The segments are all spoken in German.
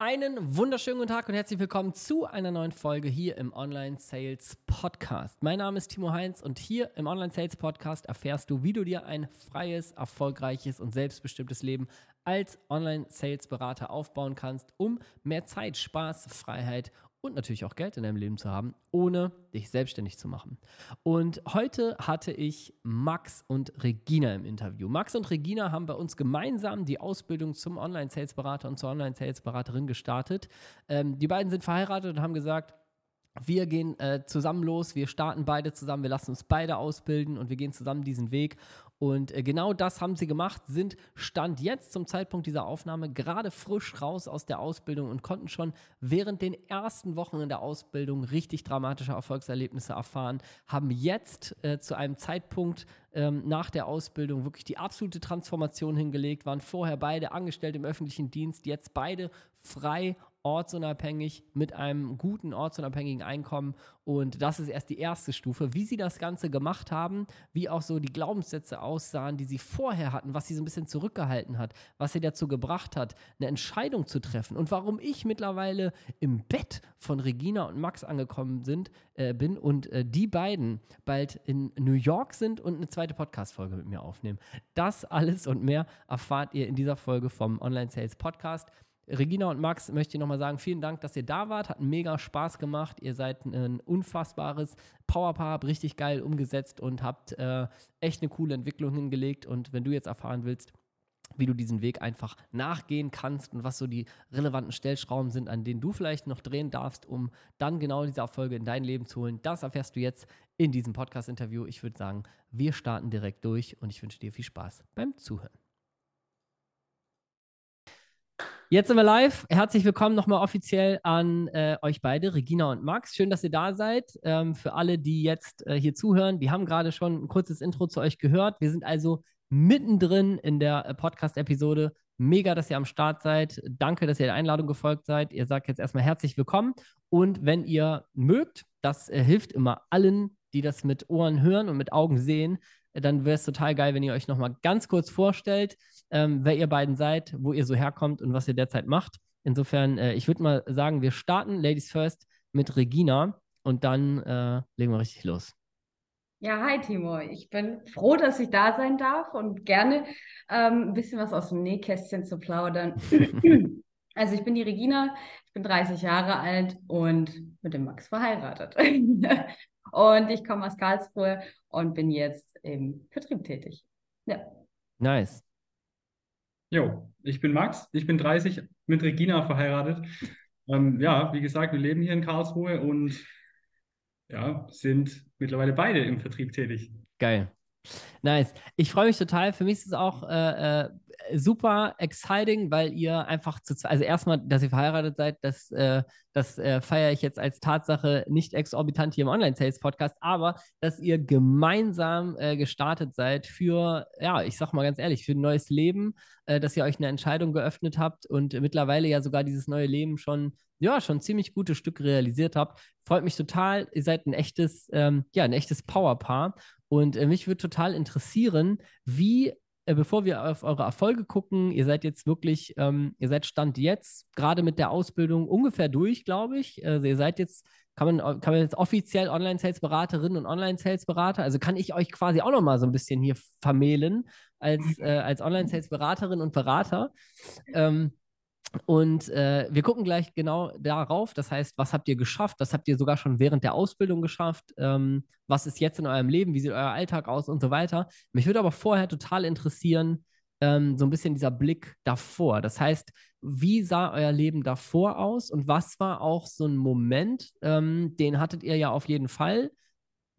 Einen wunderschönen guten Tag und herzlich willkommen zu einer neuen Folge hier im Online Sales Podcast. Mein Name ist Timo Heinz und hier im Online Sales Podcast erfährst du, wie du dir ein freies, erfolgreiches und selbstbestimmtes Leben als Online Sales Berater aufbauen kannst, um mehr Zeit, Spaß, Freiheit und natürlich auch Geld in deinem Leben zu haben, ohne dich selbstständig zu machen. Und heute hatte ich Max und Regina im Interview. Max und Regina haben bei uns gemeinsam die Ausbildung zum Online-Sales-Berater und zur Online-Sales-Beraterin gestartet. Ähm, die beiden sind verheiratet und haben gesagt, wir gehen äh, zusammen los, wir starten beide zusammen, wir lassen uns beide ausbilden und wir gehen zusammen diesen Weg. Und äh, genau das haben sie gemacht, sind Stand jetzt zum Zeitpunkt dieser Aufnahme gerade frisch raus aus der Ausbildung und konnten schon während den ersten Wochen in der Ausbildung richtig dramatische Erfolgserlebnisse erfahren, haben jetzt äh, zu einem Zeitpunkt ähm, nach der Ausbildung wirklich die absolute Transformation hingelegt, waren vorher beide angestellt im öffentlichen Dienst, jetzt beide frei ortsunabhängig mit einem guten ortsunabhängigen Einkommen. Und das ist erst die erste Stufe. Wie sie das Ganze gemacht haben, wie auch so die Glaubenssätze aussahen, die sie vorher hatten, was sie so ein bisschen zurückgehalten hat, was sie dazu gebracht hat, eine Entscheidung zu treffen und warum ich mittlerweile im Bett von Regina und Max angekommen sind, äh, bin und äh, die beiden bald in New York sind und eine zweite Podcast-Folge mit mir aufnehmen. Das alles und mehr erfahrt ihr in dieser Folge vom Online Sales Podcast. Regina und Max möchte ich nochmal sagen, vielen Dank, dass ihr da wart. Hat mega Spaß gemacht. Ihr seid ein unfassbares Powerpaar, habt richtig geil umgesetzt und habt äh, echt eine coole Entwicklung hingelegt. Und wenn du jetzt erfahren willst, wie du diesen Weg einfach nachgehen kannst und was so die relevanten Stellschrauben sind, an denen du vielleicht noch drehen darfst, um dann genau diese Erfolge in dein Leben zu holen. Das erfährst du jetzt in diesem Podcast-Interview. Ich würde sagen, wir starten direkt durch und ich wünsche dir viel Spaß beim Zuhören. Jetzt sind wir live. Herzlich willkommen nochmal offiziell an äh, euch beide, Regina und Max. Schön, dass ihr da seid. Ähm, für alle, die jetzt äh, hier zuhören, die haben gerade schon ein kurzes Intro zu euch gehört. Wir sind also mittendrin in der äh, Podcast-Episode. Mega, dass ihr am Start seid. Danke, dass ihr der Einladung gefolgt seid. Ihr sagt jetzt erstmal herzlich willkommen. Und wenn ihr mögt, das äh, hilft immer allen, die das mit Ohren hören und mit Augen sehen, dann wäre es total geil, wenn ihr euch nochmal ganz kurz vorstellt, ähm, wer ihr beiden seid, wo ihr so herkommt und was ihr derzeit macht. Insofern, äh, ich würde mal sagen, wir starten Ladies First mit Regina und dann äh, legen wir richtig los. Ja, hi Timo. Ich bin froh, dass ich da sein darf und gerne ähm, ein bisschen was aus dem Nähkästchen zu plaudern. also ich bin die Regina, ich bin 30 Jahre alt und mit dem Max verheiratet. und ich komme aus Karlsruhe und bin jetzt im Vertrieb tätig. Ja. Nice. Jo, ich bin Max, ich bin 30, mit Regina verheiratet. Ähm, ja, wie gesagt, wir leben hier in Karlsruhe und ja, sind mittlerweile beide im Vertrieb tätig. Geil. Nice. Ich freue mich total. Für mich ist es auch äh, äh, super exciting, weil ihr einfach zu also erstmal, dass ihr verheiratet seid, das, äh, das äh, feiere ich jetzt als Tatsache nicht exorbitant hier im Online-Sales-Podcast, aber dass ihr gemeinsam äh, gestartet seid für, ja, ich sag mal ganz ehrlich, für ein neues Leben, äh, dass ihr euch eine Entscheidung geöffnet habt und mittlerweile ja sogar dieses neue Leben schon ja, schon ziemlich gute Stück realisiert habt. Freut mich total. Ihr seid ein echtes, ähm, ja, ein echtes Powerpaar. Und äh, mich würde total interessieren, wie äh, bevor wir auf eure Erfolge gucken, ihr seid jetzt wirklich, ähm, ihr seid Stand jetzt, gerade mit der Ausbildung ungefähr durch, glaube ich. Also ihr seid jetzt, kann man, kann man jetzt offiziell Online-Sales-Beraterin und Online-Sales-Berater, also kann ich euch quasi auch nochmal so ein bisschen hier vermählen als, äh, als Online-Sales-Beraterin und Berater. Ähm, und äh, wir gucken gleich genau darauf. Das heißt, was habt ihr geschafft? Was habt ihr sogar schon während der Ausbildung geschafft? Ähm, was ist jetzt in eurem Leben? Wie sieht euer Alltag aus und so weiter? Mich würde aber vorher total interessieren, ähm, so ein bisschen dieser Blick davor. Das heißt, wie sah euer Leben davor aus und was war auch so ein Moment, ähm, den hattet ihr ja auf jeden Fall,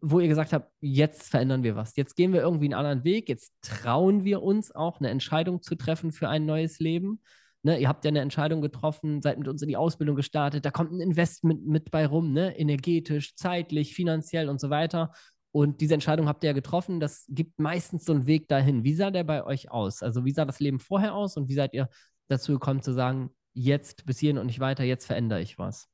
wo ihr gesagt habt, jetzt verändern wir was. Jetzt gehen wir irgendwie einen anderen Weg. Jetzt trauen wir uns auch eine Entscheidung zu treffen für ein neues Leben. Ne, ihr habt ja eine Entscheidung getroffen, seid mit uns in die Ausbildung gestartet, da kommt ein Investment mit bei rum, ne? energetisch, zeitlich, finanziell und so weiter. Und diese Entscheidung habt ihr ja getroffen, das gibt meistens so einen Weg dahin. Wie sah der bei euch aus? Also wie sah das Leben vorher aus und wie seid ihr dazu gekommen zu sagen, jetzt bis hierhin und nicht weiter, jetzt verändere ich was?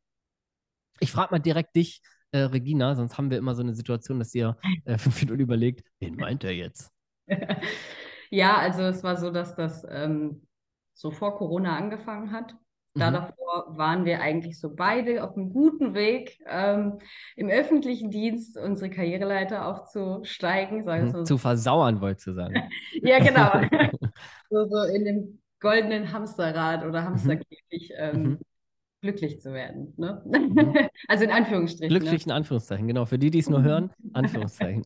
Ich frage mal direkt dich, äh, Regina, sonst haben wir immer so eine Situation, dass ihr äh, fünf Minuten überlegt, wen meint er jetzt? Ja, also es war so, dass das ähm, so vor Corona angefangen hat. Da Mhm. davor waren wir eigentlich so beide auf einem guten Weg, ähm, im öffentlichen Dienst unsere Karriereleiter aufzusteigen, sagen Mhm. so. Zu versauern, wolltest du sagen. Ja, genau. So, so in dem goldenen Hamsterrad oder Hamsterkäfig ähm, Mhm. glücklich zu werden. Ne? Mhm. Also in Anführungsstrichen. Ne? Glücklich in Anführungszeichen, genau. Für die, die es nur hören, Anführungszeichen.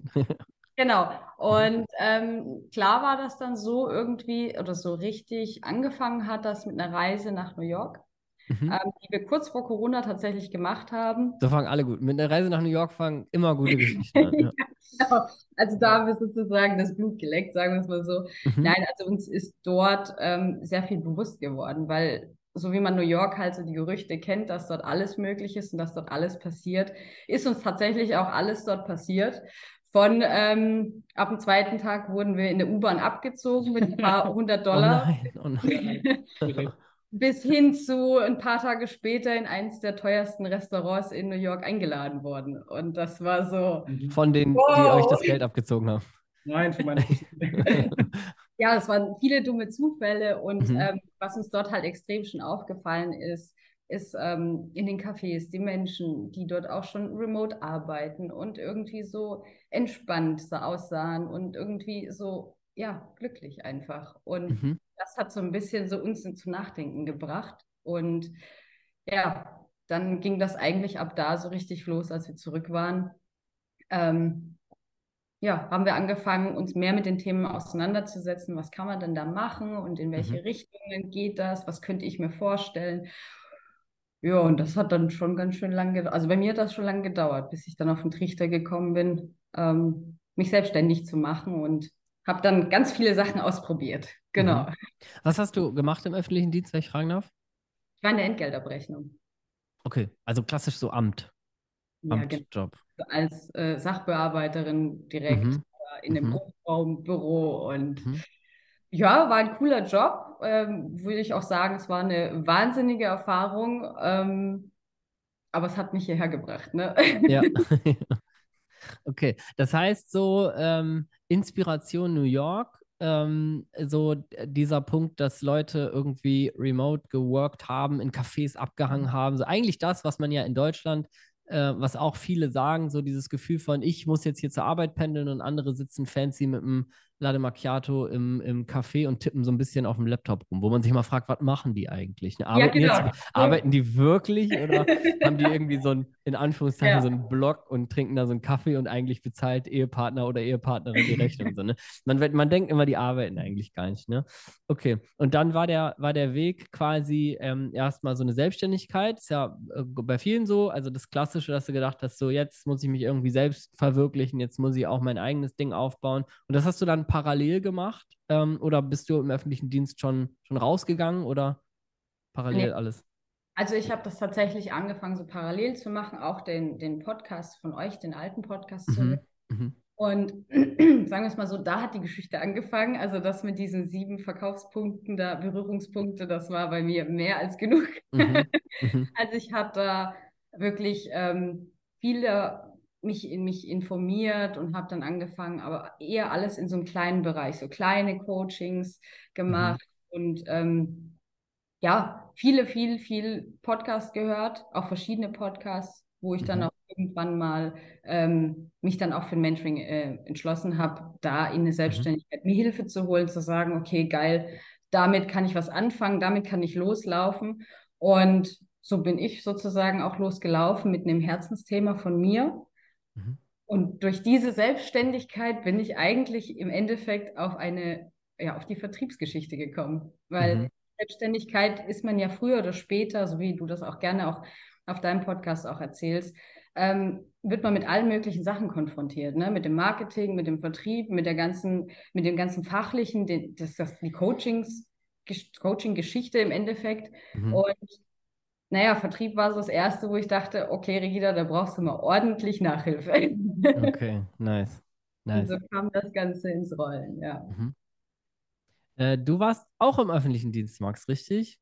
Genau. Und ähm, klar war das dann so irgendwie oder so richtig angefangen hat das mit einer Reise nach New York, Mhm. ähm, die wir kurz vor Corona tatsächlich gemacht haben. So fangen alle gut. Mit einer Reise nach New York fangen immer gute Geschichten an. Ja. Genau. Also da haben wir sozusagen das Blut geleckt, sagen wir es mal so. Mhm. Nein, also uns ist dort ähm, sehr viel bewusst geworden, weil so wie man New York halt so die Gerüchte kennt, dass dort alles möglich ist und dass dort alles passiert, ist uns tatsächlich auch alles dort passiert. Von ähm, ab dem zweiten Tag wurden wir in der U-Bahn abgezogen mit ein paar hundert Oh Dollar. nein, oh nein. bis hin zu ein paar Tage später in eins der teuersten Restaurants in New York eingeladen worden. Und das war so, Mhm. Von denen, die Wow. euch das Geld abgezogen haben. Nein, von meiner Cousine. ja, es waren viele dumme Zufälle. Und Mhm. ähm, was uns dort halt extrem schon aufgefallen ist, ist ähm, in den Cafés die Menschen, die dort auch schon remote arbeiten und irgendwie so entspannt so aussahen und irgendwie so, ja, glücklich einfach. Und Mhm. das hat so ein bisschen so uns zum Nachdenken gebracht. Und ja, dann ging das eigentlich ab da so richtig los, als wir zurück waren. Ähm, ja, haben wir angefangen, uns mehr mit den Themen auseinanderzusetzen. Was kann man denn da machen und in welche Mhm. Richtungen geht das? Was könnte ich mir vorstellen? Ja, und das hat dann schon ganz schön lange gedauert. Also bei mir hat das schon lange gedauert, bis ich dann auf den Trichter gekommen bin, ähm, mich selbstständig zu machen und habe dann ganz viele Sachen ausprobiert. Genau. Mhm. Was hast du gemacht im öffentlichen Dienst, wenn ich fragen darf? Ich war in der Entgeltabrechnung. Okay, also klassisch so Amt, Ja, genau. Amtjob. Als äh, Sachbearbeiterin direkt Mhm. äh, in dem Mhm. Großraumbüro und Mhm. Ja, war ein cooler Job. Ähm, würde ich auch sagen, es war eine wahnsinnige Erfahrung. Ähm, aber es hat mich hierher gebracht, ne? Ja. Okay, das heißt so ähm, Inspiration New York, ähm, so dieser Punkt, dass Leute irgendwie remote geworkt haben, in Cafés abgehangen haben, so eigentlich das, was man ja in Deutschland, äh, was auch viele sagen, so dieses Gefühl von, ich muss jetzt hier zur Arbeit pendeln und andere sitzen fancy mit einem Latte Macchiato im, im Café und tippen so ein bisschen auf dem Laptop rum, wo man sich mal fragt, was machen die eigentlich? Ne? Arbeiten, genau. jetzt, arbeiten die wirklich oder haben die irgendwie so ein, in Anführungszeichen, Ja. so einen Blog und trinken da so einen Kaffee und eigentlich bezahlt Ehepartner oder Ehepartnerin die Rechnung. so, ne? man, man denkt immer, die arbeiten eigentlich gar nicht. Ne? Okay, und dann war der, war der Weg quasi ähm, erstmal so eine Selbstständigkeit. Ist ja äh, bei vielen so, also das Klassische, dass du gedacht hast, so jetzt muss ich mich irgendwie selbst verwirklichen, jetzt muss ich auch mein eigenes Ding aufbauen. Und das hast du dann parallel gemacht ähm, oder bist du im öffentlichen Dienst schon, schon rausgegangen oder parallel Nee. alles? Also ich habe das tatsächlich angefangen, so parallel zu machen, auch den, den Podcast von euch, den alten Podcast zu Mhm. Mhm. Und sagen wir es mal so, da hat die Geschichte angefangen. Also das mit diesen sieben Verkaufspunkten, da Berührungspunkte, das war bei mir mehr als genug. Mhm. Mhm. Also ich habe da wirklich ähm, viele mich in mich informiert und habe dann angefangen, aber eher alles in so einem kleinen Bereich, so kleine Coachings gemacht und ähm, ja, viele, viel, viel Podcast gehört, auch verschiedene Podcasts, wo ich dann Mhm. auch irgendwann mal ähm, mich dann auch für ein Mentoring äh, entschlossen habe, da in eine Selbstständigkeit mir Hilfe zu holen, zu sagen, okay, geil, damit kann ich was anfangen, damit kann ich loslaufen. Und so bin ich sozusagen auch losgelaufen mit einem Herzensthema von mir. Mhm. Und durch diese Selbstständigkeit bin ich eigentlich im Endeffekt auf eine, ja, auf die Vertriebsgeschichte gekommen. Weil Mhm. Selbstständigkeit ist man ja früher oder später, so wie du das auch gerne auch auf deinem Podcast auch erzählst, ähm, wird man mit allen möglichen Sachen konfrontiert, ne? Mit dem Marketing, mit dem Vertrieb, mit der ganzen, mit dem ganzen Fachlichen, den, das, das, die Coachings, Gesch- Coaching-Geschichte im Endeffekt. Mhm. Und naja, Vertrieb war so das Erste, wo ich dachte, okay, Regina, da brauchst du mal ordentlich Nachhilfe. Okay, nice. Und Nice. so kam das Ganze ins Rollen, ja. Mhm. Äh, du warst auch im öffentlichen Dienst, Max, richtig?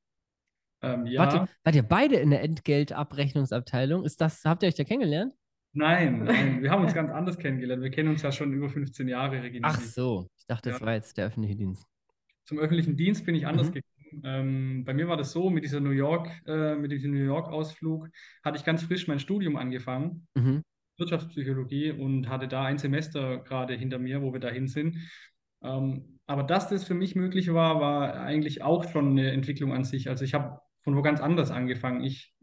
Ähm, ja, Wart, ihr, wart ihr beide in der Entgeltabrechnungsabteilung? Ist das, habt ihr euch da kennengelernt? nein, nein, wir haben uns ganz anders kennengelernt. Wir kennen uns ja schon über 15 Jahre, Regina. Ach so, ich dachte, das Ja. war jetzt der öffentliche Dienst. Zum öffentlichen Dienst bin ich anders Mhm. gekommen. Ähm, bei mir war das so, mit dieser New York, äh, mit diesem New York-Ausflug hatte ich ganz frisch mein Studium angefangen, Mhm. Wirtschaftspsychologie, und hatte da ein Semester gerade hinter mir, wo wir dahin sind. Ähm, aber dass das für mich möglich war, war eigentlich auch schon eine Entwicklung an sich. Also ich habe von wo ganz anders angefangen. Ich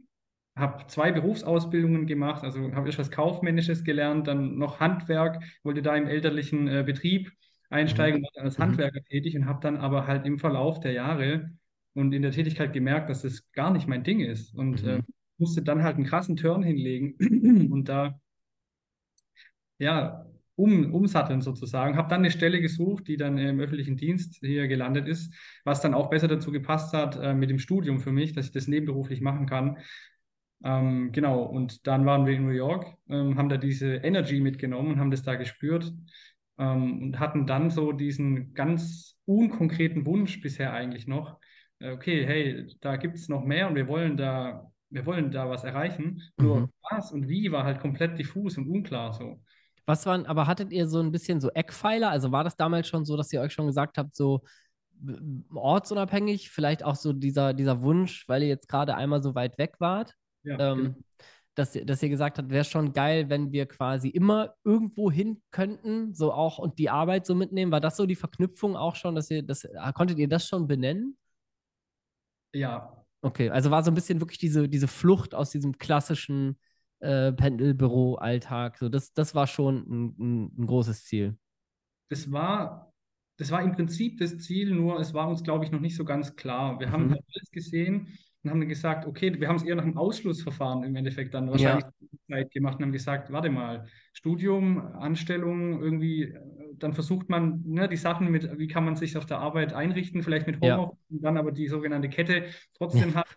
habe zwei Berufsausbildungen gemacht, also habe erst was Kaufmännisches gelernt, dann noch Handwerk, wollte da im elterlichen äh, Betrieb einsteigen, dann als Mhm. Handwerker tätig und habe dann aber halt im Verlauf der Jahre und in der Tätigkeit gemerkt, dass das gar nicht mein Ding ist und Mhm. äh, musste dann halt einen krassen Turn hinlegen und da ja um, umsatteln sozusagen. Habe dann eine Stelle gesucht, die dann im öffentlichen Dienst hier gelandet ist, was dann auch besser dazu gepasst hat äh, mit dem Studium für mich, dass ich das nebenberuflich machen kann. Ähm, genau, und dann waren wir in New York, ähm, haben da diese Energy mitgenommen und haben das da gespürt ähm, und hatten dann so diesen ganz unkonkreten Wunsch bisher eigentlich noch, äh, okay, hey, da gibt es noch mehr und wir wollen da, wir wollen da was erreichen. Nur Mhm. was und wie war halt komplett diffus und unklar so. Was waren, aber hattet ihr so ein bisschen so Eckpfeiler? Also war das damals schon so, dass ihr euch schon gesagt habt, so ortsunabhängig, vielleicht auch so dieser, dieser Wunsch, weil ihr jetzt gerade einmal so weit weg wart, Ja, ähm, genau. Dass, ihr- dass ihr gesagt habt, wäre schon geil, wenn wir quasi immer irgendwo hin könnten, so auch und die Arbeit so mitnehmen. War das so die Verknüpfung auch schon, dass ihr das, ah, konntet ihr das schon benennen? Ja, Okay, also war so ein bisschen wirklich diese, diese Flucht aus diesem klassischen äh, Pendelbüro-Alltag. So, das, das war schon ein, ein, ein großes Ziel. das war, das war im Prinzip das Ziel, nur es war uns, glaube ich, noch nicht so ganz klar. Wir haben Mhm. halt alles gesehen und haben dann gesagt, okay, wir haben es eher nach einem Ausschlussverfahren im Endeffekt dann wahrscheinlich Zeit gemacht und haben gesagt, warte mal, Studium, Anstellung, irgendwie, äh, dann versucht man, ne, die Sachen mit, wie kann man sich auf der Arbeit einrichten, vielleicht mit Ja. Homeoffice und dann aber die sogenannte Kette trotzdem hat.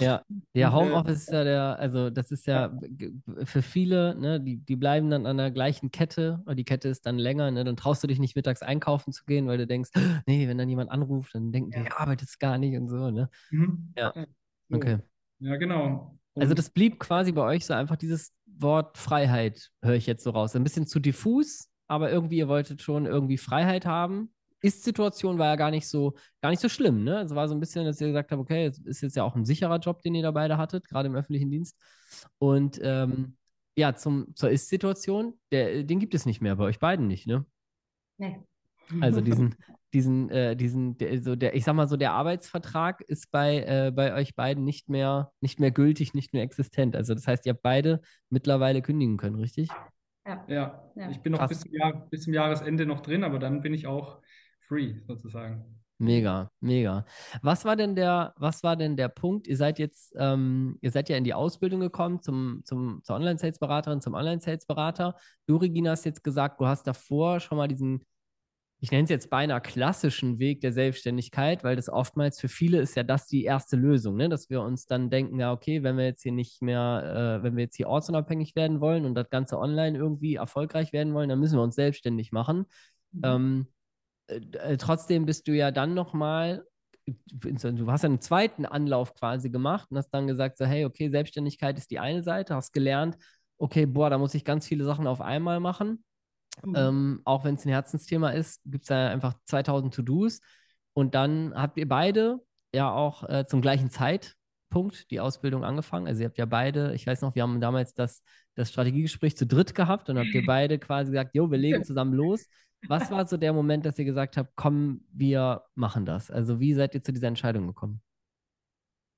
Ja, ja, äh, Homeoffice ist ja der, also das ist ja für viele, ne, die, die bleiben dann an der gleichen Kette, oder die Kette ist dann länger, ne, dann traust du dich nicht mittags einkaufen zu gehen, weil du denkst, nee, wenn dann jemand anruft, dann denken die, Ja. ja, arbeitest gar nicht und so, ne? Mhm. Ja. Okay. Ja, genau. Also Und- das blieb quasi bei euch so einfach dieses Wort Freiheit, höre ich jetzt so raus. Ein bisschen zu diffus, aber irgendwie, ihr wolltet schon irgendwie Freiheit haben. Ist-Situation war ja gar nicht so, gar nicht so schlimm, ne? Es war so ein bisschen, dass ihr gesagt habt, okay, es ist jetzt ja auch ein sicherer Job, den ihr da beide hattet, gerade im öffentlichen Dienst. Und ähm, ja, zum, zur Ist-Situation, den gibt es nicht mehr, bei euch beiden nicht, ne? Nee. Also diesen, diesen, äh, diesen, der, so der, ich sag mal so, der Arbeitsvertrag ist bei, äh, bei euch beiden nicht mehr, nicht mehr gültig, nicht mehr existent. Also das heißt, ihr habt beide mittlerweile kündigen können, richtig? Ja. Ja, Ja. ich bin noch Krass. bis zum, Jahr, bis zum Jahresende noch drin, aber dann bin ich auch free sozusagen. Mega, mega. Was war denn der, was war denn der Punkt? Ihr seid jetzt, ähm, ihr seid ja in die Ausbildung gekommen zum, zum, zur Online-Sales-Beraterin, zum Online-Sales-Berater. Du, Regina, hast jetzt gesagt, du hast davor schon mal diesen, ich nenne es jetzt beinahe klassischen Weg der Selbstständigkeit, weil das oftmals für viele ist ja das die erste Lösung, ne? Dass wir uns dann denken, ja, okay, wenn wir jetzt hier nicht mehr, äh, wenn wir jetzt hier ortsunabhängig werden wollen und das Ganze online irgendwie erfolgreich werden wollen, dann müssen wir uns selbstständig machen. Mhm. Ähm, äh, äh, trotzdem bist du ja dann nochmal, du hast ja einen zweiten Anlauf quasi gemacht und hast dann gesagt, so, hey, okay, Selbstständigkeit ist die eine Seite, hast gelernt, okay, boah, da muss ich ganz viele Sachen auf einmal machen. Mhm. Ähm, auch wenn es ein Herzensthema ist, gibt es da einfach 2000 To-Dos. Und dann habt ihr beide ja auch äh, zum gleichen Zeitpunkt die Ausbildung angefangen. Also ihr habt ja beide, ich weiß noch, wir haben damals das, das Strategiegespräch zu dritt gehabt und habt ihr beide quasi gesagt, jo, wir legen zusammen los. Was war so der Moment, dass ihr gesagt habt, komm, wir machen das? Also wie seid ihr zu dieser Entscheidung gekommen?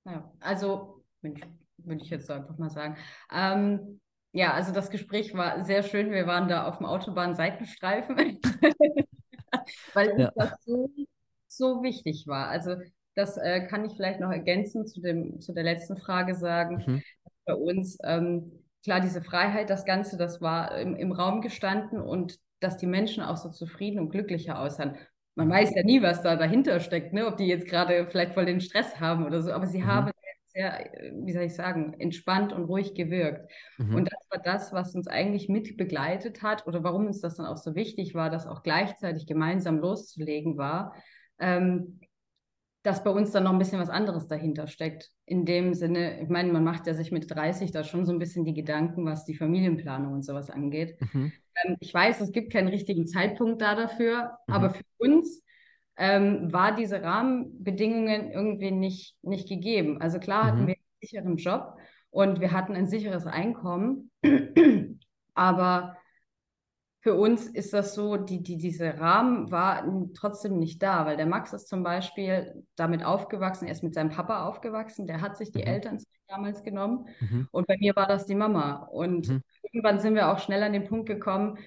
Ja, also würde ich jetzt so einfach mal sagen. Ähm, ja, also das Gespräch war sehr schön. Wir waren da auf dem Autobahn-Seitenstreifen, weil uns Ja. das so, so wichtig war. Also das äh, kann ich vielleicht noch ergänzen zu dem, zu der letzten Frage sagen. Mhm. Bei uns, ähm, klar, diese Freiheit, das Ganze, das war im, im Raum gestanden und dass die Menschen auch so zufrieden und glücklicher aussahen. Man weiß ja nie, was da dahinter steckt, ne? Ob die jetzt gerade vielleicht voll den Stress haben oder so, aber sie Mhm. haben sehr, wie soll ich sagen, entspannt und ruhig gewirkt. Mhm. Und das war das, was uns eigentlich mit begleitet hat oder warum uns das dann auch so wichtig war, das auch gleichzeitig gemeinsam loszulegen war, ähm, dass bei uns dann noch ein bisschen was anderes dahinter steckt. In dem Sinne, ich meine, man macht ja sich mit 30 da schon so ein bisschen die Gedanken, was die Familienplanung und sowas angeht. Mhm. Ähm, ich weiß, es gibt keinen richtigen Zeitpunkt da dafür, Mhm. aber für uns ähm, war diese Rahmenbedingungen irgendwie nicht, nicht gegeben. Also klar Mhm. hatten wir einen sicheren Job und wir hatten ein sicheres Einkommen, aber für uns ist das so, die, die, dieser Rahmen war trotzdem nicht da, weil der Max ist zum Beispiel damit aufgewachsen, er ist mit seinem Papa aufgewachsen, der hat sich die Mhm. Elternzeit damals genommen Mhm. und bei mir war das die Mama. Und Mhm. irgendwann sind wir auch schnell an den Punkt gekommen,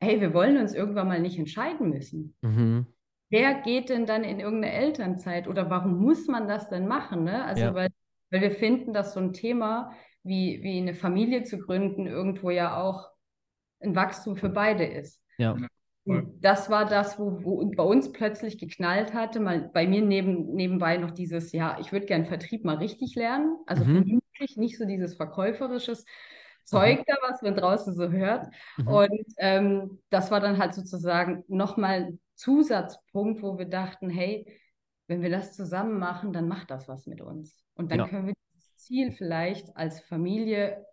hey, wir wollen uns irgendwann mal nicht entscheiden müssen. Mhm. Wer geht denn dann in irgendeine Elternzeit oder warum muss man das denn machen? Ne? Also, Ja. weil, weil wir finden, dass so ein Thema wie, wie eine Familie zu gründen irgendwo ja auch ein Wachstum für beide ist. Ja. Und das war das, wo, wo bei uns plötzlich geknallt hatte. Mal bei mir neben, nebenbei noch dieses, ja, ich würde gern Vertrieb mal richtig lernen. Also Mhm. vernünftig, nicht so dieses verkäuferisches Zeug da, was man draußen so hört. Mhm. Und ähm, das war dann halt sozusagen nochmal ein Zusatzpunkt, wo wir dachten, hey, wenn wir das zusammen machen, dann macht das was mit uns. Und dann Ja. können wir das Ziel vielleicht als Familie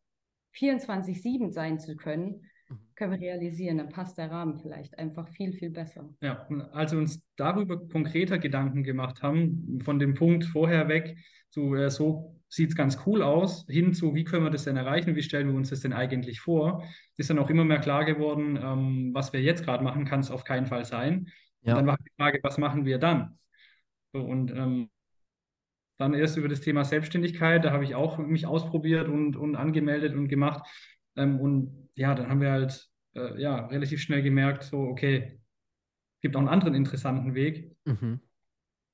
24-7 sein zu können, Mhm. Können wir realisieren. Dann passt der Rahmen vielleicht einfach viel, viel besser. Ja, und als wir uns darüber konkreter Gedanken gemacht haben, von dem Punkt vorher weg zu äh, so sieht es ganz cool aus, hin zu wie können wir das denn erreichen, wie stellen wir uns das denn eigentlich vor, ist dann auch immer mehr klar geworden, ähm, was wir jetzt gerade machen, kann es auf keinen Fall sein. Und Ja. dann war die Frage, was machen wir dann? So, und ähm, dann erst über das Thema Selbstständigkeit, da habe ich auch mich ausprobiert und, und angemeldet und gemacht. Ähm, und ja, dann haben wir halt äh, ja, relativ schnell gemerkt, so, okay, gibt auch einen anderen interessanten Weg, Mhm.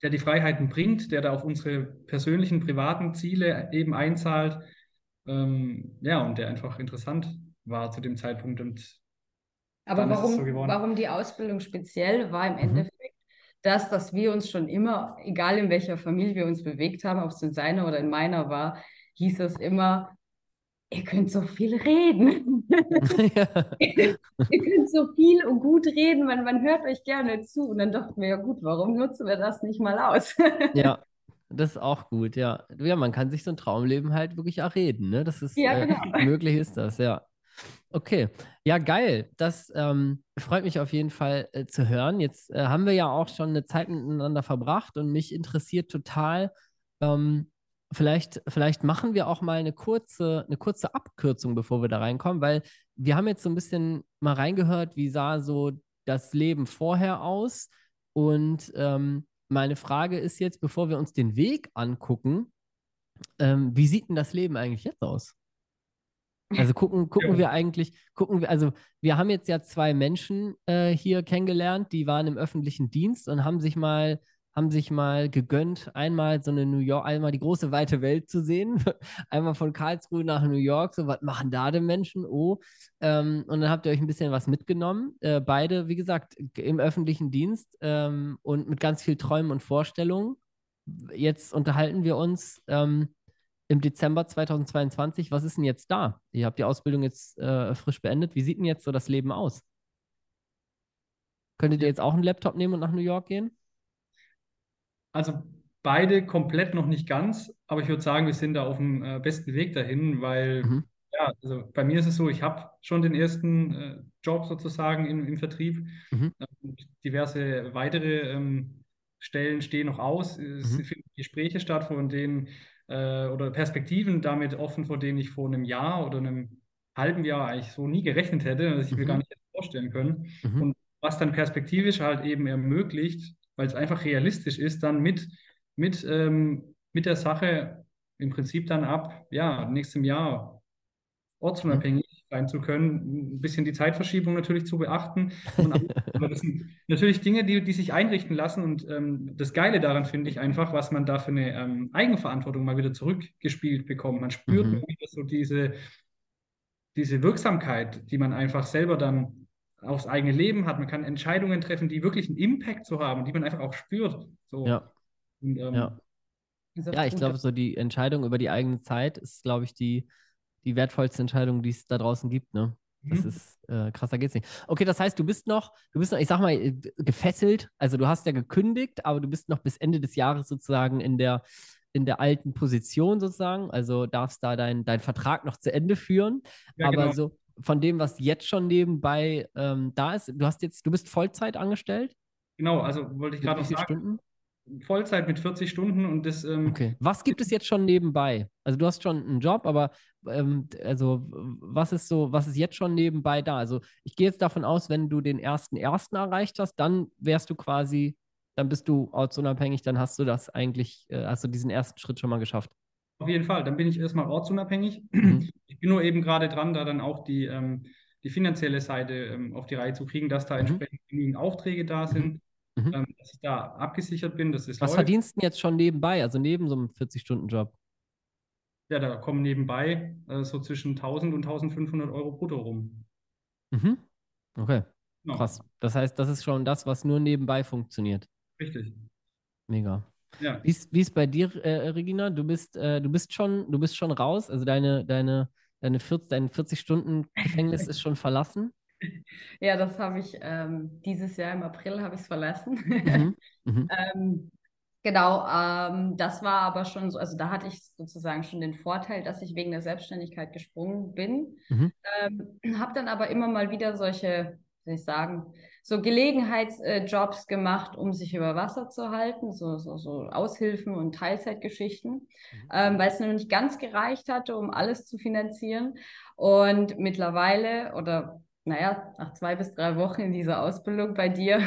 der die Freiheiten bringt, der da auf unsere persönlichen, privaten Ziele eben einzahlt. Ähm, ja, und der einfach interessant war zu dem Zeitpunkt. Und Aber Dann ist es warum, so geworden. warum die Ausbildung speziell war im Mhm. Endeffekt das, dass wir uns schon immer, egal in welcher Familie wir uns bewegt haben, ob es in seiner oder in meiner war, hieß es immer, ihr könnt so viel reden. ja. ihr könnt so viel und gut reden, man, man hört euch gerne zu. Und dann dachten wir, ja gut, warum nutzen wir das nicht mal aus? Ja, das ist auch gut, ja. Ja, man kann sich so ein Traumleben halt wirklich erreden, ne? Das ist, Ja, äh, genau. möglich ist das, ja. Okay, ja, geil. Das ähm, freut mich auf jeden Fall äh, zu hören. Jetzt äh, haben wir ja auch schon eine Zeit miteinander verbracht und mich interessiert total, ähm, vielleicht, vielleicht machen wir auch mal eine kurze, eine kurze Abkürzung, bevor wir da reinkommen, weil wir haben jetzt so ein bisschen mal reingehört, wie sah so das Leben vorher aus und ähm, meine Frage ist jetzt, bevor wir uns den Weg angucken, ähm, wie sieht denn das Leben eigentlich jetzt aus? Also gucken, gucken Ja. wir eigentlich, gucken wir, also wir haben jetzt ja zwei Menschen äh, hier kennengelernt, die waren im öffentlichen Dienst und haben sich mal, haben sich mal gegönnt, einmal so eine New York, einmal die große weite Welt zu sehen, einmal von Karlsruhe nach New York, so was machen da denn Menschen? Oh, ähm, und dann habt ihr euch ein bisschen was mitgenommen. Äh, beide, wie gesagt, im öffentlichen Dienst ähm, und mit ganz viel Träumen und Vorstellungen. Jetzt unterhalten wir uns ähm, im Dezember 2022. Was ist denn jetzt da? Ihr habt die Ausbildung jetzt äh, frisch beendet. Wie sieht denn jetzt so das Leben aus? Könntet ihr jetzt auch einen Laptop nehmen und nach New York gehen? Also beide komplett noch nicht ganz, aber ich würde sagen, wir sind da auf dem äh, besten Weg dahin, weil Mhm. ja, also bei mir ist es so, ich habe schon den ersten äh, Job sozusagen im, im Vertrieb. Mhm. Und diverse weitere ähm, Stellen stehen noch aus. Es Mhm. finden Gespräche statt, von denen äh, oder Perspektiven damit offen, vor denen ich vor einem Jahr oder einem halben Jahr eigentlich so nie gerechnet hätte, dass ich mir Mhm. gar nicht hätte vorstellen können. Mhm. Und was dann perspektivisch halt eben ermöglicht, weil es einfach realistisch ist, dann mit, mit, ähm, mit der Sache im Prinzip dann ab ja, nächstem Jahr ortsunabhängig sein zu können, ein bisschen die Zeitverschiebung natürlich zu beachten. Aber das sind natürlich Dinge, die, die sich einrichten lassen. Und ähm, das Geile daran finde ich einfach, was man da für eine ähm, Eigenverantwortung mal wieder zurückgespielt bekommt. Man spürt Mhm. wieder so diese, diese Wirksamkeit, die man einfach selber dann aufs eigene Leben hat. Man kann Entscheidungen treffen, die wirklich einen Impact so haben, die man einfach auch spürt. So. Ja, Und, ähm, ja. Ja, ich glaube, so die Entscheidung über die eigene Zeit ist, glaube ich, die, die wertvollste Entscheidung, die es da draußen gibt, ne? Das mhm. ist äh, krasser geht's nicht. Okay, das heißt, du bist noch, du bist noch, ich sag mal, äh, gefesselt. Also du hast ja gekündigt, aber du bist noch bis Ende des Jahres sozusagen in der, in der alten Position sozusagen. Also darfst da deinen dein Vertrag noch zu Ende führen. Ja, aber genau. so von dem, was jetzt schon nebenbei ähm, da ist, du hast jetzt, du bist Vollzeit angestellt? Genau, also wollte ich gerade noch sagen, Stunden? Vollzeit mit 40 Stunden und das, ähm, Okay. Was gibt es jetzt schon nebenbei? Also du hast schon einen Job, aber ähm, also was ist so, was ist jetzt schon nebenbei da? Also ich gehe jetzt davon aus, wenn du den ersten ersten erreicht hast, dann wärst du quasi, dann bist du ortsunabhängig, dann hast du das eigentlich, äh, hast du diesen ersten Schritt schon mal geschafft. Auf jeden Fall, dann bin ich erstmal ortsunabhängig. Mhm. Ich bin nur eben gerade dran, da dann auch die, ähm, die finanzielle Seite ähm, auf die Reihe zu kriegen, dass da Mhm. entsprechend genügend Aufträge da sind, Mhm. ähm, dass ich da abgesichert bin, dass es Was läuft. verdienst du jetzt schon nebenbei, also neben so einem 40-Stunden-Job? Ja, da kommen nebenbei äh, so zwischen 1000 und 1500 Euro brutto rum. Mhm. Okay, Genau, krass. Das heißt, das ist schon das, was nur nebenbei funktioniert. richtig. Mega. Ja. Wie ist, bei dir, äh, Regina? Du bist, äh, du bist schon, du bist schon raus, also deine, deine, deine 40, dein 40-Stunden-Gefängnis ist schon verlassen. Ja, das habe ich ähm, dieses Jahr im April habe ich es verlassen. Mhm. Mhm. Ähm, genau, ähm, das war aber schon so, also da hatte ich sozusagen schon den Vorteil, dass ich wegen der Selbstständigkeit gesprungen bin. Mhm. Ähm, habe dann aber immer mal wieder solche, soll ich sagen, so Gelegenheitsjobs gemacht, um sich über Wasser zu halten, so, so, so Aushilfen und Teilzeitgeschichten, ähm, weil es noch nicht ganz gereicht hatte, um alles zu finanzieren. Und mittlerweile oder naja, nach zwei bis drei Wochen in dieser Ausbildung bei dir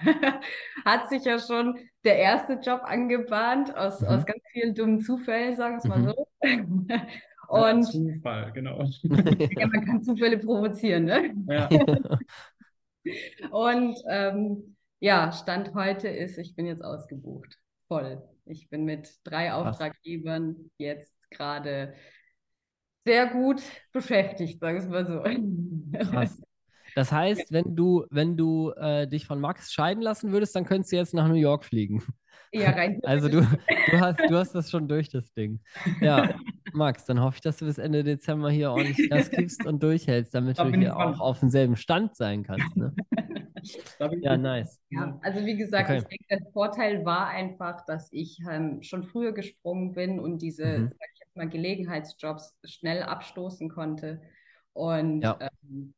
hat sich ja schon der erste Job angebahnt, aus, Mhm. aus ganz vielen dummen Zufällen, sagen wir es mal Mhm. so. Ja, Und Zufall, genau. ja, man kann Zufälle provozieren, ne? Ja, Und ähm, ja, Stand heute ist, ich bin jetzt ausgebucht. Voll. Ich bin mit drei Auftraggebern jetzt gerade sehr gut beschäftigt, sagen wir es mal so. Krass. Das heißt, wenn du, wenn du äh, dich von Max scheiden lassen würdest, dann könntest du jetzt nach New York fliegen. Ja, rein Also du, du hast, du hast das schon durch, das Ding. Ja, Max, dann hoffe ich, dass du bis Ende Dezember hier ordentlich Gas gibst und durchhältst, damit Da du hier auch dran. auf demselben Stand sein kannst. Ne? Ja, nice. Ja, also wie gesagt, Okay. ich denke, der Vorteil war einfach, dass ich ähm, schon früher gesprungen bin und diese, Mhm. sag ich jetzt mal, Gelegenheitsjobs schnell abstoßen konnte. Und Ja. ähm,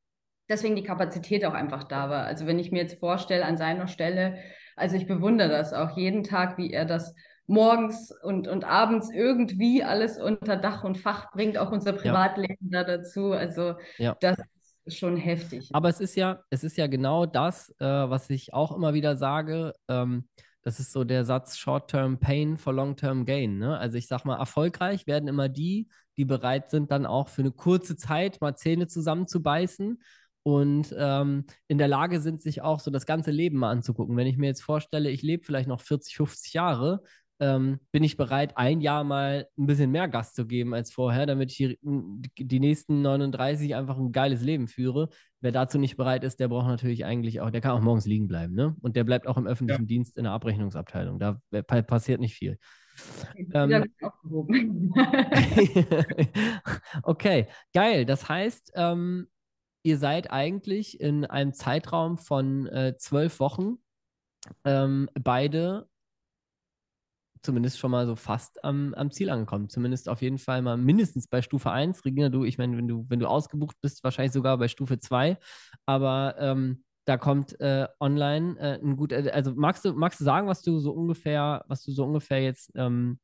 deswegen die Kapazität auch einfach da war. Also wenn ich mir jetzt vorstelle, an seiner Stelle, also ich bewundere das auch jeden Tag, wie er das morgens und, und abends irgendwie alles unter Dach und Fach bringt, auch unser Privatleben da dazu. Also Ja. das ist schon heftig. Aber es ist ja, es ist ja genau das, äh, was ich auch immer wieder sage. Ähm, das ist so der Satz Short-Term Pain for Long-Term Gain. Ne? Also ich sag mal, erfolgreich werden immer die, die bereit sind, dann auch für eine kurze Zeit mal Zähne zusammenzubeißen und ähm, in der Lage sind, sich auch so das ganze Leben mal anzugucken. Wenn ich mir jetzt vorstelle, ich lebe vielleicht noch 40, 50 Jahre, ähm, bin ich bereit, ein Jahr mal ein bisschen mehr Gas zu geben als vorher, damit ich die, die nächsten 39 einfach ein geiles Leben führe. Wer dazu nicht bereit ist, der braucht natürlich eigentlich auch, der kann auch morgens liegen bleiben, ne? Und der bleibt auch im öffentlichen Dienst in der Abrechnungsabteilung. Da pa- passiert nicht viel. Ähm, okay, geil. Das heißt, ähm, ihr seid eigentlich in einem Zeitraum von äh, zwölf Wochen ähm, beide zumindest schon mal so fast am, am Ziel angekommen. Zumindest auf jeden Fall mal mindestens bei Stufe 1. Regina, du, ich meine, wenn du, wenn du ausgebucht bist, wahrscheinlich sogar bei Stufe 2. Aber ähm, da kommt äh, online äh, ein gut, äh, also magst du, magst du sagen, was du so ungefähr, was du so ungefähr jetzt ähm,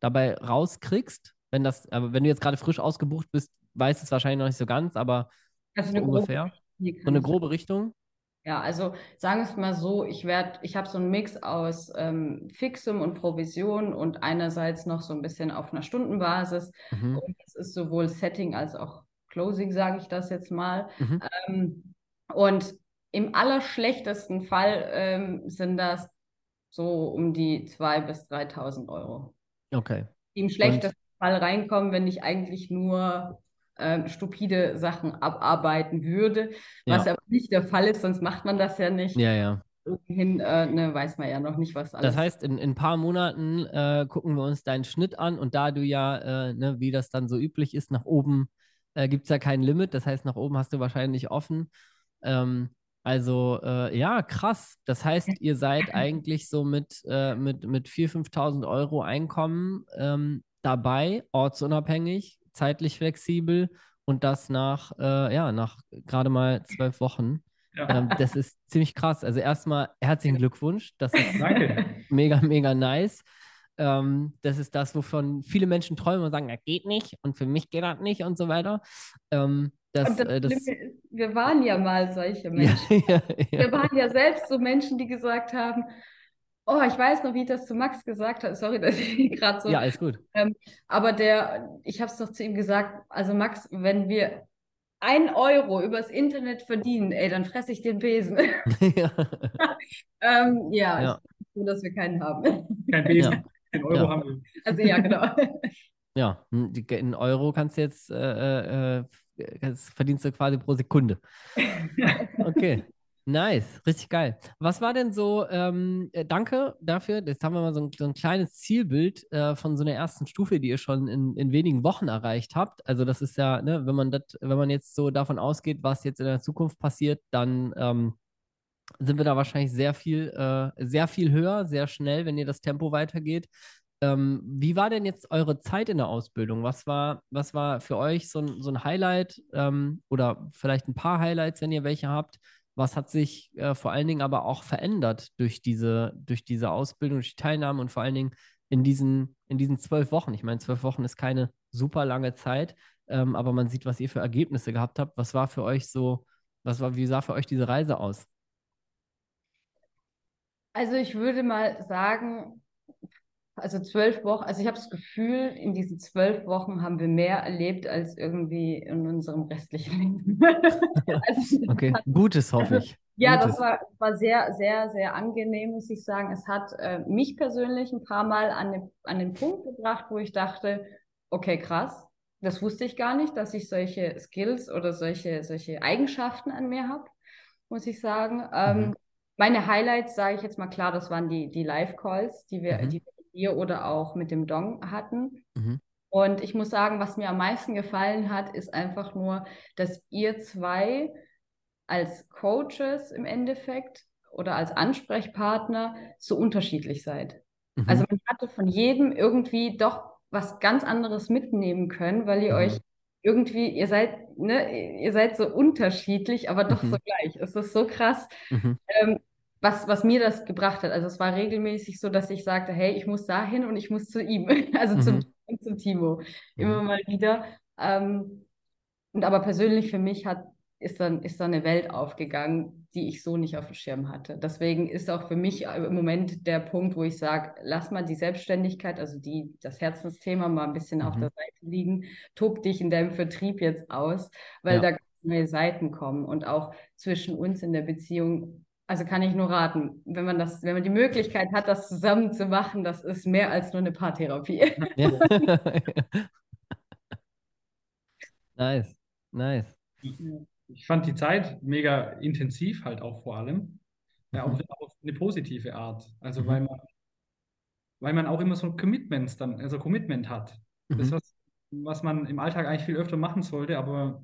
dabei rauskriegst? Wenn das, aber wenn du jetzt gerade frisch ausgebucht bist, weißt du es wahrscheinlich noch nicht so ganz, aber Also so ungefähr. So eine grobe Richtung. Ja, also sagen wir es mal so, ich werde, ich habe so einen Mix aus ähm, Fixum und Provision und einerseits noch so ein bisschen auf einer Stundenbasis. Mhm. Und das ist sowohl Setting als auch Closing, sage ich das jetzt mal. Mhm. Ähm, und im allerschlechtesten Fall ähm, sind das so um die 2.000 bis 3.000 Euro, Okay. die im schlechtesten Fall reinkommen, wenn ich eigentlich nur ähm, stupide Sachen abarbeiten würde, was Ja. aber nicht der Fall ist, sonst macht man das ja nicht. Ja, ja. Hin äh, ne, weiß man ja noch nicht, was alles. Das heißt, in, in ein paar Monaten äh, gucken wir uns deinen Schnitt an und da du ja, äh, ne, wie das dann so üblich ist, nach oben äh, gibt es ja kein Limit. Das heißt, nach oben hast du wahrscheinlich offen. Ähm, also, äh, ja, krass. Das heißt, ihr seid eigentlich so mit, äh, mit, mit 4.000, 5.000 Euro Einkommen ähm, dabei, ortsunabhängig, zeitlich flexibel und das nach, äh, ja, nach gerade mal zwölf Wochen. Ja. Ähm, das ist ziemlich krass. Also erstmal herzlichen Glückwunsch. Das ist Danke. mega, mega nice. Ähm, das ist das, wovon viele Menschen träumen und sagen, das geht nicht und für mich geht das nicht und so weiter. Ähm, das, das äh, das, ist, wir waren ja mal solche ja, Menschen. ja, Wir ja. waren ja selbst so Menschen, die gesagt haben, oh, ich weiß noch, wie ich das zu Max gesagt habe. Sorry, dass ich gerade so. Ja, alles gut. Ähm, aber der, ich habe es doch zu ihm gesagt, also Max, wenn wir ein Euro übers Internet verdienen, ey, dann fresse ich den Besen. ja. ähm, ja, Ja. ich bin froh, dass wir keinen haben. Kein Besen. Ja. Den Euro Ja. haben wir. Also ja, genau. Ja, n- die- in Euro kannst du jetzt, äh, äh, das verdienst du quasi pro Sekunde. Okay, nice, richtig geil. Was war denn so, ähm, äh, danke dafür, jetzt haben wir mal so ein, so ein kleines Zielbild äh, von so einer ersten Stufe, die ihr schon in, in wenigen Wochen erreicht habt. Also das ist ja, ne, wenn man das, wenn man jetzt so davon ausgeht, was jetzt in der Zukunft passiert, dann ähm, sind wir da wahrscheinlich sehr viel, äh, sehr viel höher, sehr schnell, wenn ihr das Tempo weitergeht. Ähm, wie war denn jetzt eure Zeit in der Ausbildung? Was war, was war für euch so ein, so ein Highlight ähm, oder vielleicht ein paar Highlights, wenn ihr welche habt? Was hat sich äh, vor allen Dingen aber auch verändert durch diese, durch diese Ausbildung, durch die Teilnahme und vor allen Dingen in diesen, in diesen zwölf Wochen? Ich meine, zwölf Wochen ist keine super lange Zeit, ähm, aber man sieht, was ihr für Ergebnisse gehabt habt. Was war für euch so, was war, wie sah für euch diese Reise aus? Also ich würde mal sagen, also zwölf Wochen, also ich habe das Gefühl, in diesen zwölf Wochen haben wir mehr erlebt als irgendwie in unserem restlichen Leben. Also, Okay, Gutes hoffe ich. Ja, Gutes. das war, war sehr, sehr, sehr angenehm, muss ich sagen. Es hat äh, mich persönlich ein paar Mal an den, an den Punkt gebracht, wo ich dachte, okay, krass, das wusste ich gar nicht, dass ich solche Skills oder solche, solche Eigenschaften an mir habe, muss ich sagen. Ähm, Mhm. Meine Highlights, sage ich jetzt mal klar, das waren die, die Live-Calls, die wir, Mhm. die wir dir oder auch mit dem Dong hatten. Mhm. Und ich muss sagen, was mir am meisten gefallen hat, ist einfach nur, dass ihr zwei als Coaches im Endeffekt oder als Ansprechpartner so unterschiedlich seid. Mhm. Also man hatte von jedem irgendwie doch was ganz anderes mitnehmen können, weil ihr Mhm. euch irgendwie, ihr seid, ne, ihr seid so unterschiedlich, aber doch Mhm. so gleich. Es ist so krass, Mhm. ähm, was, was mir das gebracht hat. Also es war regelmäßig so, dass ich sagte, hey, ich muss dahin und ich muss zu ihm, also zum, Mhm. zum Timo, Mhm. immer mal wieder. Ähm, und aber persönlich für mich hat, ist dann, ist dann eine Welt aufgegangen, die ich so nicht auf dem Schirm hatte. Deswegen ist auch für mich im Moment der Punkt, wo ich sage, lass mal die Selbstständigkeit, also die, das Herzensthema mal ein bisschen auf Mhm. der Seite liegen, tob dich in deinem Vertrieb jetzt aus, weil Ja. da ganz neue Seiten kommen und auch zwischen uns in der Beziehung. Also kann ich nur raten, wenn man das, wenn man die Möglichkeit hat, das zusammen zu machen, das ist mehr als nur eine Paartherapie. Ja. Nice, nice. Ich fand die Zeit mega intensiv halt auch vor allem. Ja, Mhm. auf, auf eine positive Art. Also Mhm. weil man, weil man auch immer so Commitments dann, also Commitment hat. Das, Mhm. was, was man im Alltag eigentlich viel öfter machen sollte, aber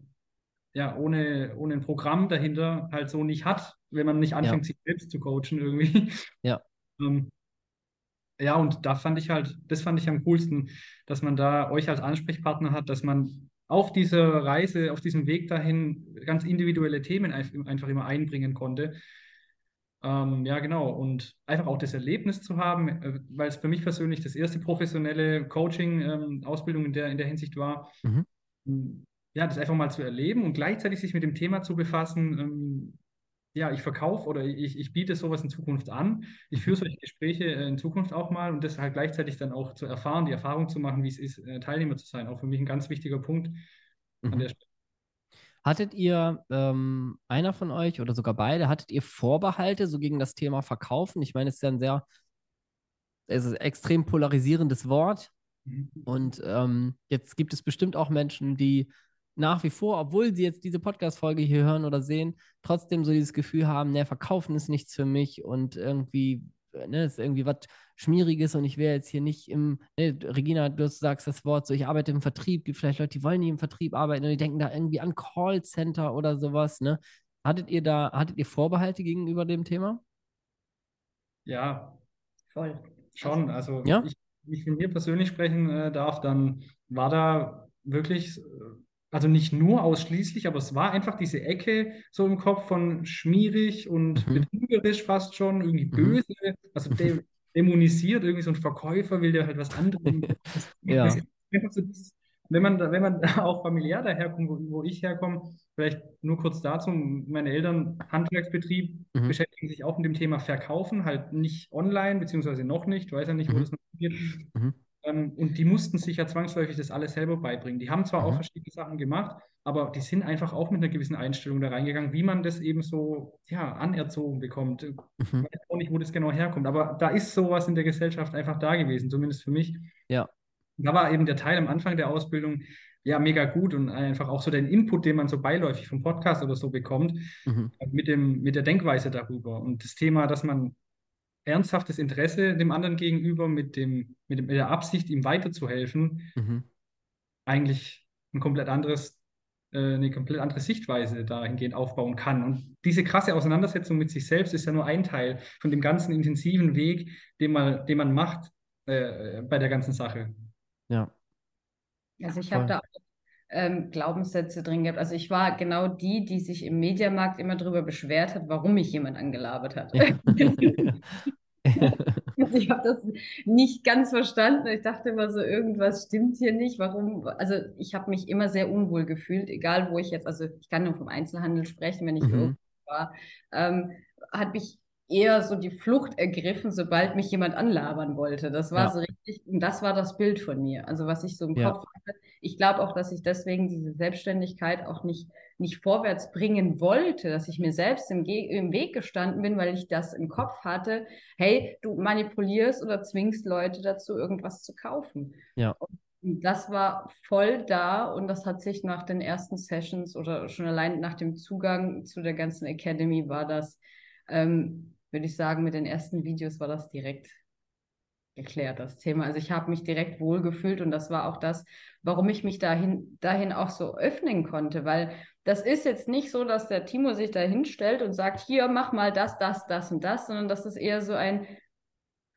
ja, ohne, ohne ein Programm dahinter halt so nicht hat, wenn man nicht anfängt, sich selbst zu coachen irgendwie. Ja. Ähm, ja, und da fand ich halt, das fand ich am coolsten, dass man da euch als Ansprechpartner hat, dass man auf dieser Reise, auf diesem Weg dahin ganz individuelle Themen einf- einfach immer einbringen konnte. Ähm, ja, genau. Und einfach auch das Erlebnis zu haben, äh, weil es für mich persönlich das erste professionelle Coaching-Ausbildung in der, in der Hinsicht war. Mhm. Ähm, Ja, das einfach mal zu erleben und gleichzeitig sich mit dem Thema zu befassen. Ähm, ja, ich verkaufe oder ich, ich biete sowas in Zukunft an. Ich führe solche Gespräche äh, in Zukunft auch mal und das halt gleichzeitig dann auch zu erfahren, die Erfahrung zu machen, wie es ist, äh, Teilnehmer zu sein. Auch für mich ein ganz wichtiger Punkt an Mhm. der Stelle. Hattet ihr, ähm, einer von euch oder sogar beide, hattet ihr Vorbehalte so gegen das Thema Verkaufen? Ich meine, es ist ja ein sehr, es ist ein extrem polarisierendes Wort. Mhm. Und ähm, jetzt gibt es bestimmt auch Menschen, die nach wie vor, obwohl sie jetzt diese Podcast-Folge hier hören oder sehen, trotzdem so dieses Gefühl haben, ne, verkaufen ist nichts für mich und irgendwie, ne, ist irgendwie was Schmieriges und ich wäre jetzt hier nicht im, ne, Regina, du sagst das Wort so, ich arbeite im Vertrieb, gibt vielleicht Leute, die wollen nie im Vertrieb arbeiten und die denken da irgendwie an Callcenter oder sowas, ne? Hattet ihr da, hattet ihr Vorbehalte gegenüber dem Thema? Ja, Voll. schon. Also, Ja? ich, wenn ich von mir persönlich sprechen äh, darf, dann war da wirklich äh, also nicht nur ausschließlich, aber es war einfach diese Ecke so im Kopf von schmierig und Mhm. betrügerisch fast schon, irgendwie Mhm. böse, also dä dämonisiert, irgendwie so ein Verkäufer will dir halt was anderes. Ja. So dieses, wenn man, da, wenn man da auch familiär daherkommt, wo, wo ich herkomme, vielleicht nur kurz dazu, meine Eltern, Handwerksbetrieb, Mhm. beschäftigen sich auch mit dem Thema Verkaufen, halt nicht online, beziehungsweise noch nicht, weiß ja nicht, wo Mhm. das noch geht. Ähm, und die mussten sich ja zwangsläufig das alles selber beibringen. Die haben zwar auch Mhm. verschiedene Sachen gemacht, aber die sind einfach auch mit einer gewissen Einstellung da reingegangen, wie man das eben so ja, anerzogen bekommt. Ich Mhm. weiß auch nicht, wo das genau herkommt, aber da ist sowas in der Gesellschaft einfach da gewesen, zumindest für mich. Ja. Da war eben der Teil am Anfang der Ausbildung ja mega gut und einfach auch so den Input, den man so beiläufig vom Podcast oder so bekommt, Mhm. mit dem, mit der Denkweise darüber. Und das Thema, dass man ernsthaftes Interesse dem anderen gegenüber mit dem, mit dem, mit der Absicht, ihm weiterzuhelfen, Mhm. eigentlich ein komplett anderes, äh, eine komplett andere Sichtweise dahingehend aufbauen kann. Und diese krasse Auseinandersetzung mit sich selbst ist ja nur ein Teil von dem ganzen intensiven Weg, den man, den man macht äh, bei der ganzen Sache. Ja. Also ich habe da auch ähm, Glaubenssätze drin gehabt. Also ich war genau die, die sich im Mediamarkt immer darüber beschwert hat, warum mich jemand angelabert hat. Ja. Also ich habe das nicht ganz verstanden. Ich dachte immer so, irgendwas stimmt hier nicht. Warum? Also ich habe mich immer sehr unwohl gefühlt, egal wo ich jetzt, also ich kann nur vom Einzelhandel sprechen, wenn ich Mhm. irgendwo war, ähm, hat mich eher so die Flucht ergriffen, sobald mich jemand anlabern wollte. Das war Ja. so richtig, und das war das Bild von mir. Also was ich so im Ja. Kopf hatte. Ich glaube auch, dass ich deswegen diese Selbstständigkeit auch nicht nicht vorwärts bringen wollte, dass ich mir selbst im, Ge im Weg gestanden bin, weil ich das im Kopf hatte, hey, du manipulierst oder zwingst Leute dazu, irgendwas zu kaufen. Ja. Und das war voll da und das hat sich nach den ersten Sessions oder schon allein nach dem Zugang zu der ganzen Academy war das, ähm, würde ich sagen, mit den ersten Videos war das direkt geklärt, das Thema. Also ich habe mich direkt wohlgefühlt und das war auch das, warum ich mich dahin, dahin auch so öffnen konnte, weil das ist jetzt nicht so, dass der Timo sich da hinstellt und sagt, hier, mach mal das, das, das und das, sondern das ist eher so ein,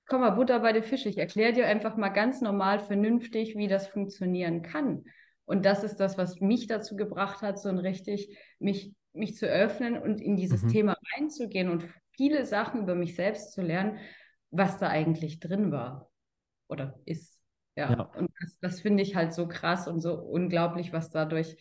komm mal, Butter bei den Fische. Ich erkläre dir einfach mal ganz normal, vernünftig, wie das funktionieren kann. Und das ist das, was mich dazu gebracht hat, so ein richtig, mich, mich zu öffnen und in dieses Mhm. Thema reinzugehen und viele Sachen über mich selbst zu lernen, was da eigentlich drin war oder ist. Ja, Ja. und das, das finde ich halt so krass und so unglaublich, was dadurch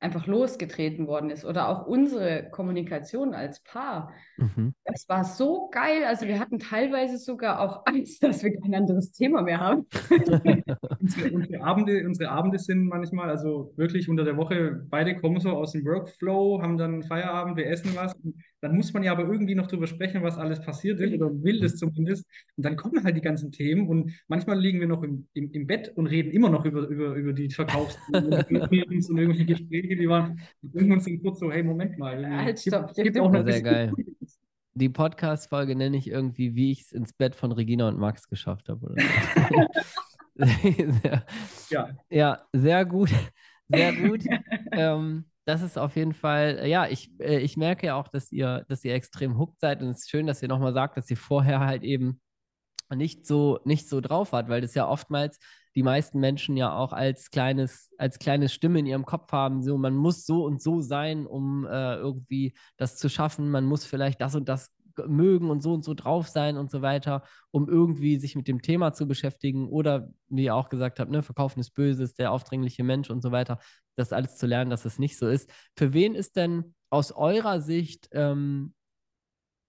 einfach losgetreten worden ist. Oder auch unsere Kommunikation als Paar. Mhm. Das war so geil. Also wir hatten teilweise sogar auch Angst, dass wir kein anderes Thema mehr haben. Unsere, unsere Abende, unsere Abende sind manchmal, also wirklich unter der Woche, beide kommen so aus dem Workflow, haben dann Feierabend, wir essen was. Und dann muss man ja aber irgendwie noch drüber sprechen, was alles passiert ist oder will es zumindest. Und dann kommen halt die ganzen Themen und manchmal liegen wir noch im, im, im Bett und reden immer noch über, über, über die Verkaufs- und irgendwelche Gespräche, die waren. Und uns dann kurz so, hey, Moment mal. Halt, stopp, gibt gibt auch noch Ja, sehr geil. Die Podcast-Folge nenne ich irgendwie, wie ich es ins Bett von Regina und Max geschafft habe. Oder so. sehr, Ja, ja, sehr gut. Sehr gut. ähm, das ist auf jeden Fall, ja, ich, äh, ich merke ja auch, dass ihr, dass ihr extrem hooked seid und es ist schön, dass ihr nochmal sagt, dass ihr vorher halt eben nicht so, nicht so drauf wart, weil das ja oftmals die meisten Menschen ja auch als kleines, als kleine Stimme in ihrem Kopf haben, so man muss so und so sein, um äh, irgendwie das zu schaffen, man muss vielleicht das und das mögen und so und so drauf sein und so weiter, um irgendwie sich mit dem Thema zu beschäftigen oder, wie ihr auch gesagt habt, ne, Verkaufen ist böse, der aufdringliche Mensch und so weiter, das alles zu lernen, dass es nicht so ist. Für wen ist denn aus eurer Sicht ähm,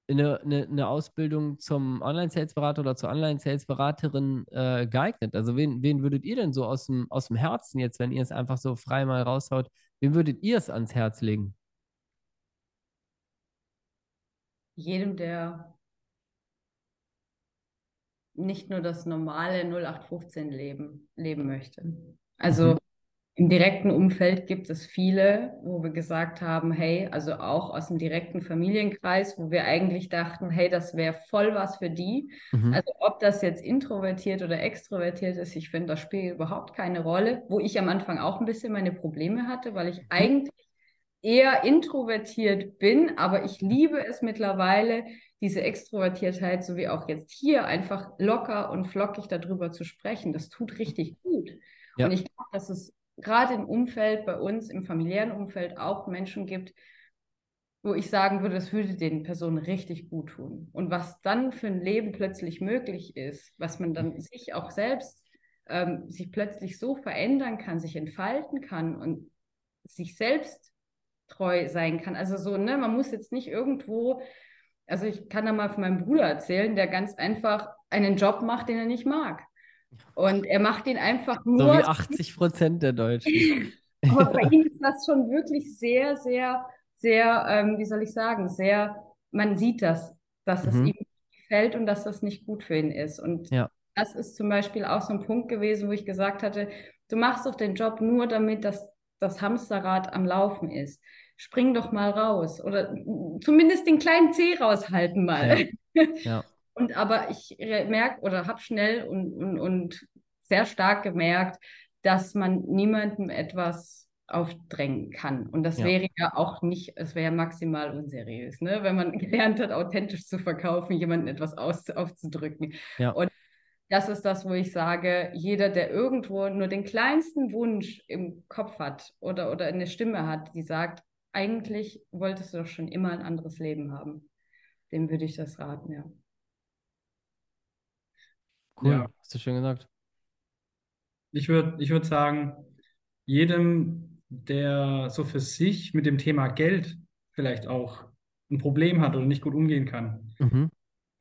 eine, eine, eine Ausbildung zum Online-Sales-Berater oder zur Online-Sales-Beraterin äh, geeignet? Also wen, wen würdet ihr denn so aus dem, aus dem Herzen jetzt, wenn ihr es einfach so frei mal raushaut, wem würdet ihr es ans Herz legen? Jedem, der nicht nur das normale 0815 Leben leben möchte. Also Mhm. im direkten Umfeld gibt es viele, wo wir gesagt haben, hey, also auch aus dem direkten Familienkreis, wo wir eigentlich dachten, hey, das wäre voll was für die. Mhm. Also ob das jetzt introvertiert oder extrovertiert ist, ich finde, das spielt überhaupt keine Rolle, wo ich am Anfang auch ein bisschen meine Probleme hatte, weil ich eigentlich eher introvertiert bin, aber ich liebe es mittlerweile, diese Extrovertiertheit, so wie auch jetzt hier, einfach locker und flockig darüber zu sprechen. Das tut richtig gut. Ja. Und ich glaube, dass es gerade im Umfeld, bei uns, im familiären Umfeld auch Menschen gibt, wo ich sagen würde, das würde den Personen richtig gut tun. Und was dann für ein Leben plötzlich möglich ist, was man dann sich auch selbst ähm, sich plötzlich so verändern kann, sich entfalten kann und sich selbst treu sein kann. Also so, ne, man muss jetzt nicht irgendwo, also ich kann da mal von meinem Bruder erzählen, der ganz einfach einen Job macht, den er nicht mag. Und er macht ihn einfach nur. So wie 80 Prozent der Deutschen. Aber bei ihm ist das schon wirklich sehr, sehr, sehr, ähm, wie soll ich sagen, sehr, man sieht das, dass mhm. es ihm gefällt und dass das nicht gut für ihn ist. Und ja. das ist zum Beispiel auch so ein Punkt gewesen, wo ich gesagt hatte, du machst doch den Job nur, damit das, das Hamsterrad am Laufen ist. Spring doch mal raus oder zumindest den kleinen Zeh raushalten mal. Ja. ja. Und aber ich merke oder habe schnell und, und, und sehr stark gemerkt, dass man niemandem etwas aufdrängen kann. Und das ja. wäre ja auch nicht, es wäre maximal unseriös, ne? wenn man gelernt hat, authentisch zu verkaufen, jemandem etwas aus, aufzudrücken. Ja. Und das ist das, wo ich sage, jeder, der irgendwo nur den kleinsten Wunsch im Kopf hat oder, oder eine Stimme hat, die sagt, eigentlich wolltest du doch schon immer ein anderes Leben haben, dem würde ich das raten, ja. Cool, ja. hast du schön gesagt. Ich würde ich würd sagen, jedem, der so für sich mit dem Thema Geld vielleicht auch ein Problem hat oder nicht gut umgehen kann. Mhm.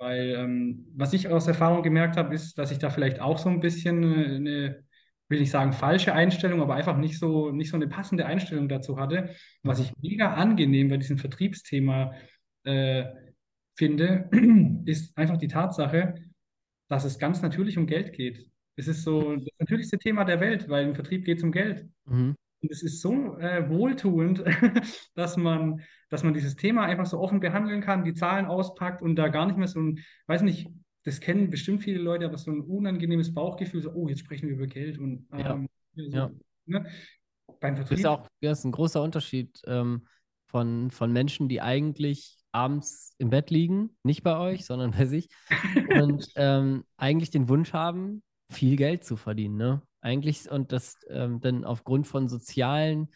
Weil ähm, was ich aus Erfahrung gemerkt habe, ist, dass ich da vielleicht auch so ein bisschen eine, will ich sagen, falsche Einstellung, aber einfach nicht so, nicht so eine passende Einstellung dazu hatte. Was ich mega angenehm bei diesem Vertriebsthema äh, finde, ist einfach die Tatsache, dass es ganz natürlich um Geld geht. Es ist so das natürlichste Thema der Welt, weil im Vertrieb geht es um Geld. Mhm. Und es ist so äh, wohltuend, dass man, dass man dieses Thema einfach so offen behandeln kann, die Zahlen auspackt und da gar nicht mehr so ein, weiß nicht, das kennen bestimmt viele Leute, aber so ein unangenehmes Bauchgefühl, so, oh, jetzt sprechen wir über Geld und ähm, ja. So, ja. Ne? beim Vertrieb. Das ist auch das ist ein großer Unterschied ähm, von, von Menschen, die eigentlich abends im Bett liegen, nicht bei euch, sondern bei sich, und ähm, eigentlich den Wunsch haben, viel Geld zu verdienen. Ne? Eigentlich und das ähm, dann aufgrund von sozialen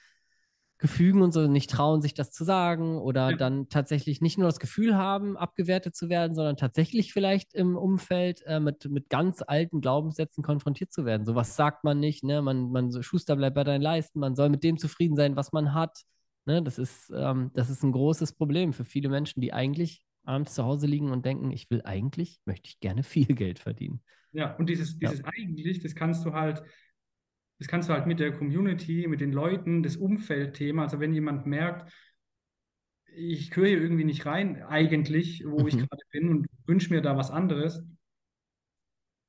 Gefügen und so nicht trauen, sich das zu sagen oder ja. dann tatsächlich nicht nur das Gefühl haben, abgewertet zu werden, sondern tatsächlich vielleicht im Umfeld äh, mit, mit ganz alten Glaubenssätzen konfrontiert zu werden. So was sagt man nicht, ne? Man, man Schuster bleibt bei deinen Leisten, man soll mit dem zufrieden sein, was man hat. Ne, das, ist, ähm, das ist ein großes Problem für viele Menschen, die eigentlich abends zu Hause liegen und denken, ich will eigentlich, möchte ich gerne viel Geld verdienen. Ja, und dieses, dieses ja. eigentlich, das kannst du halt, das kannst du halt mit der Community, mit den Leuten, das Umfeldthema, also wenn jemand merkt, ich gehöre hier irgendwie nicht rein, eigentlich, wo mhm. ich gerade bin und wünsche mir da was anderes.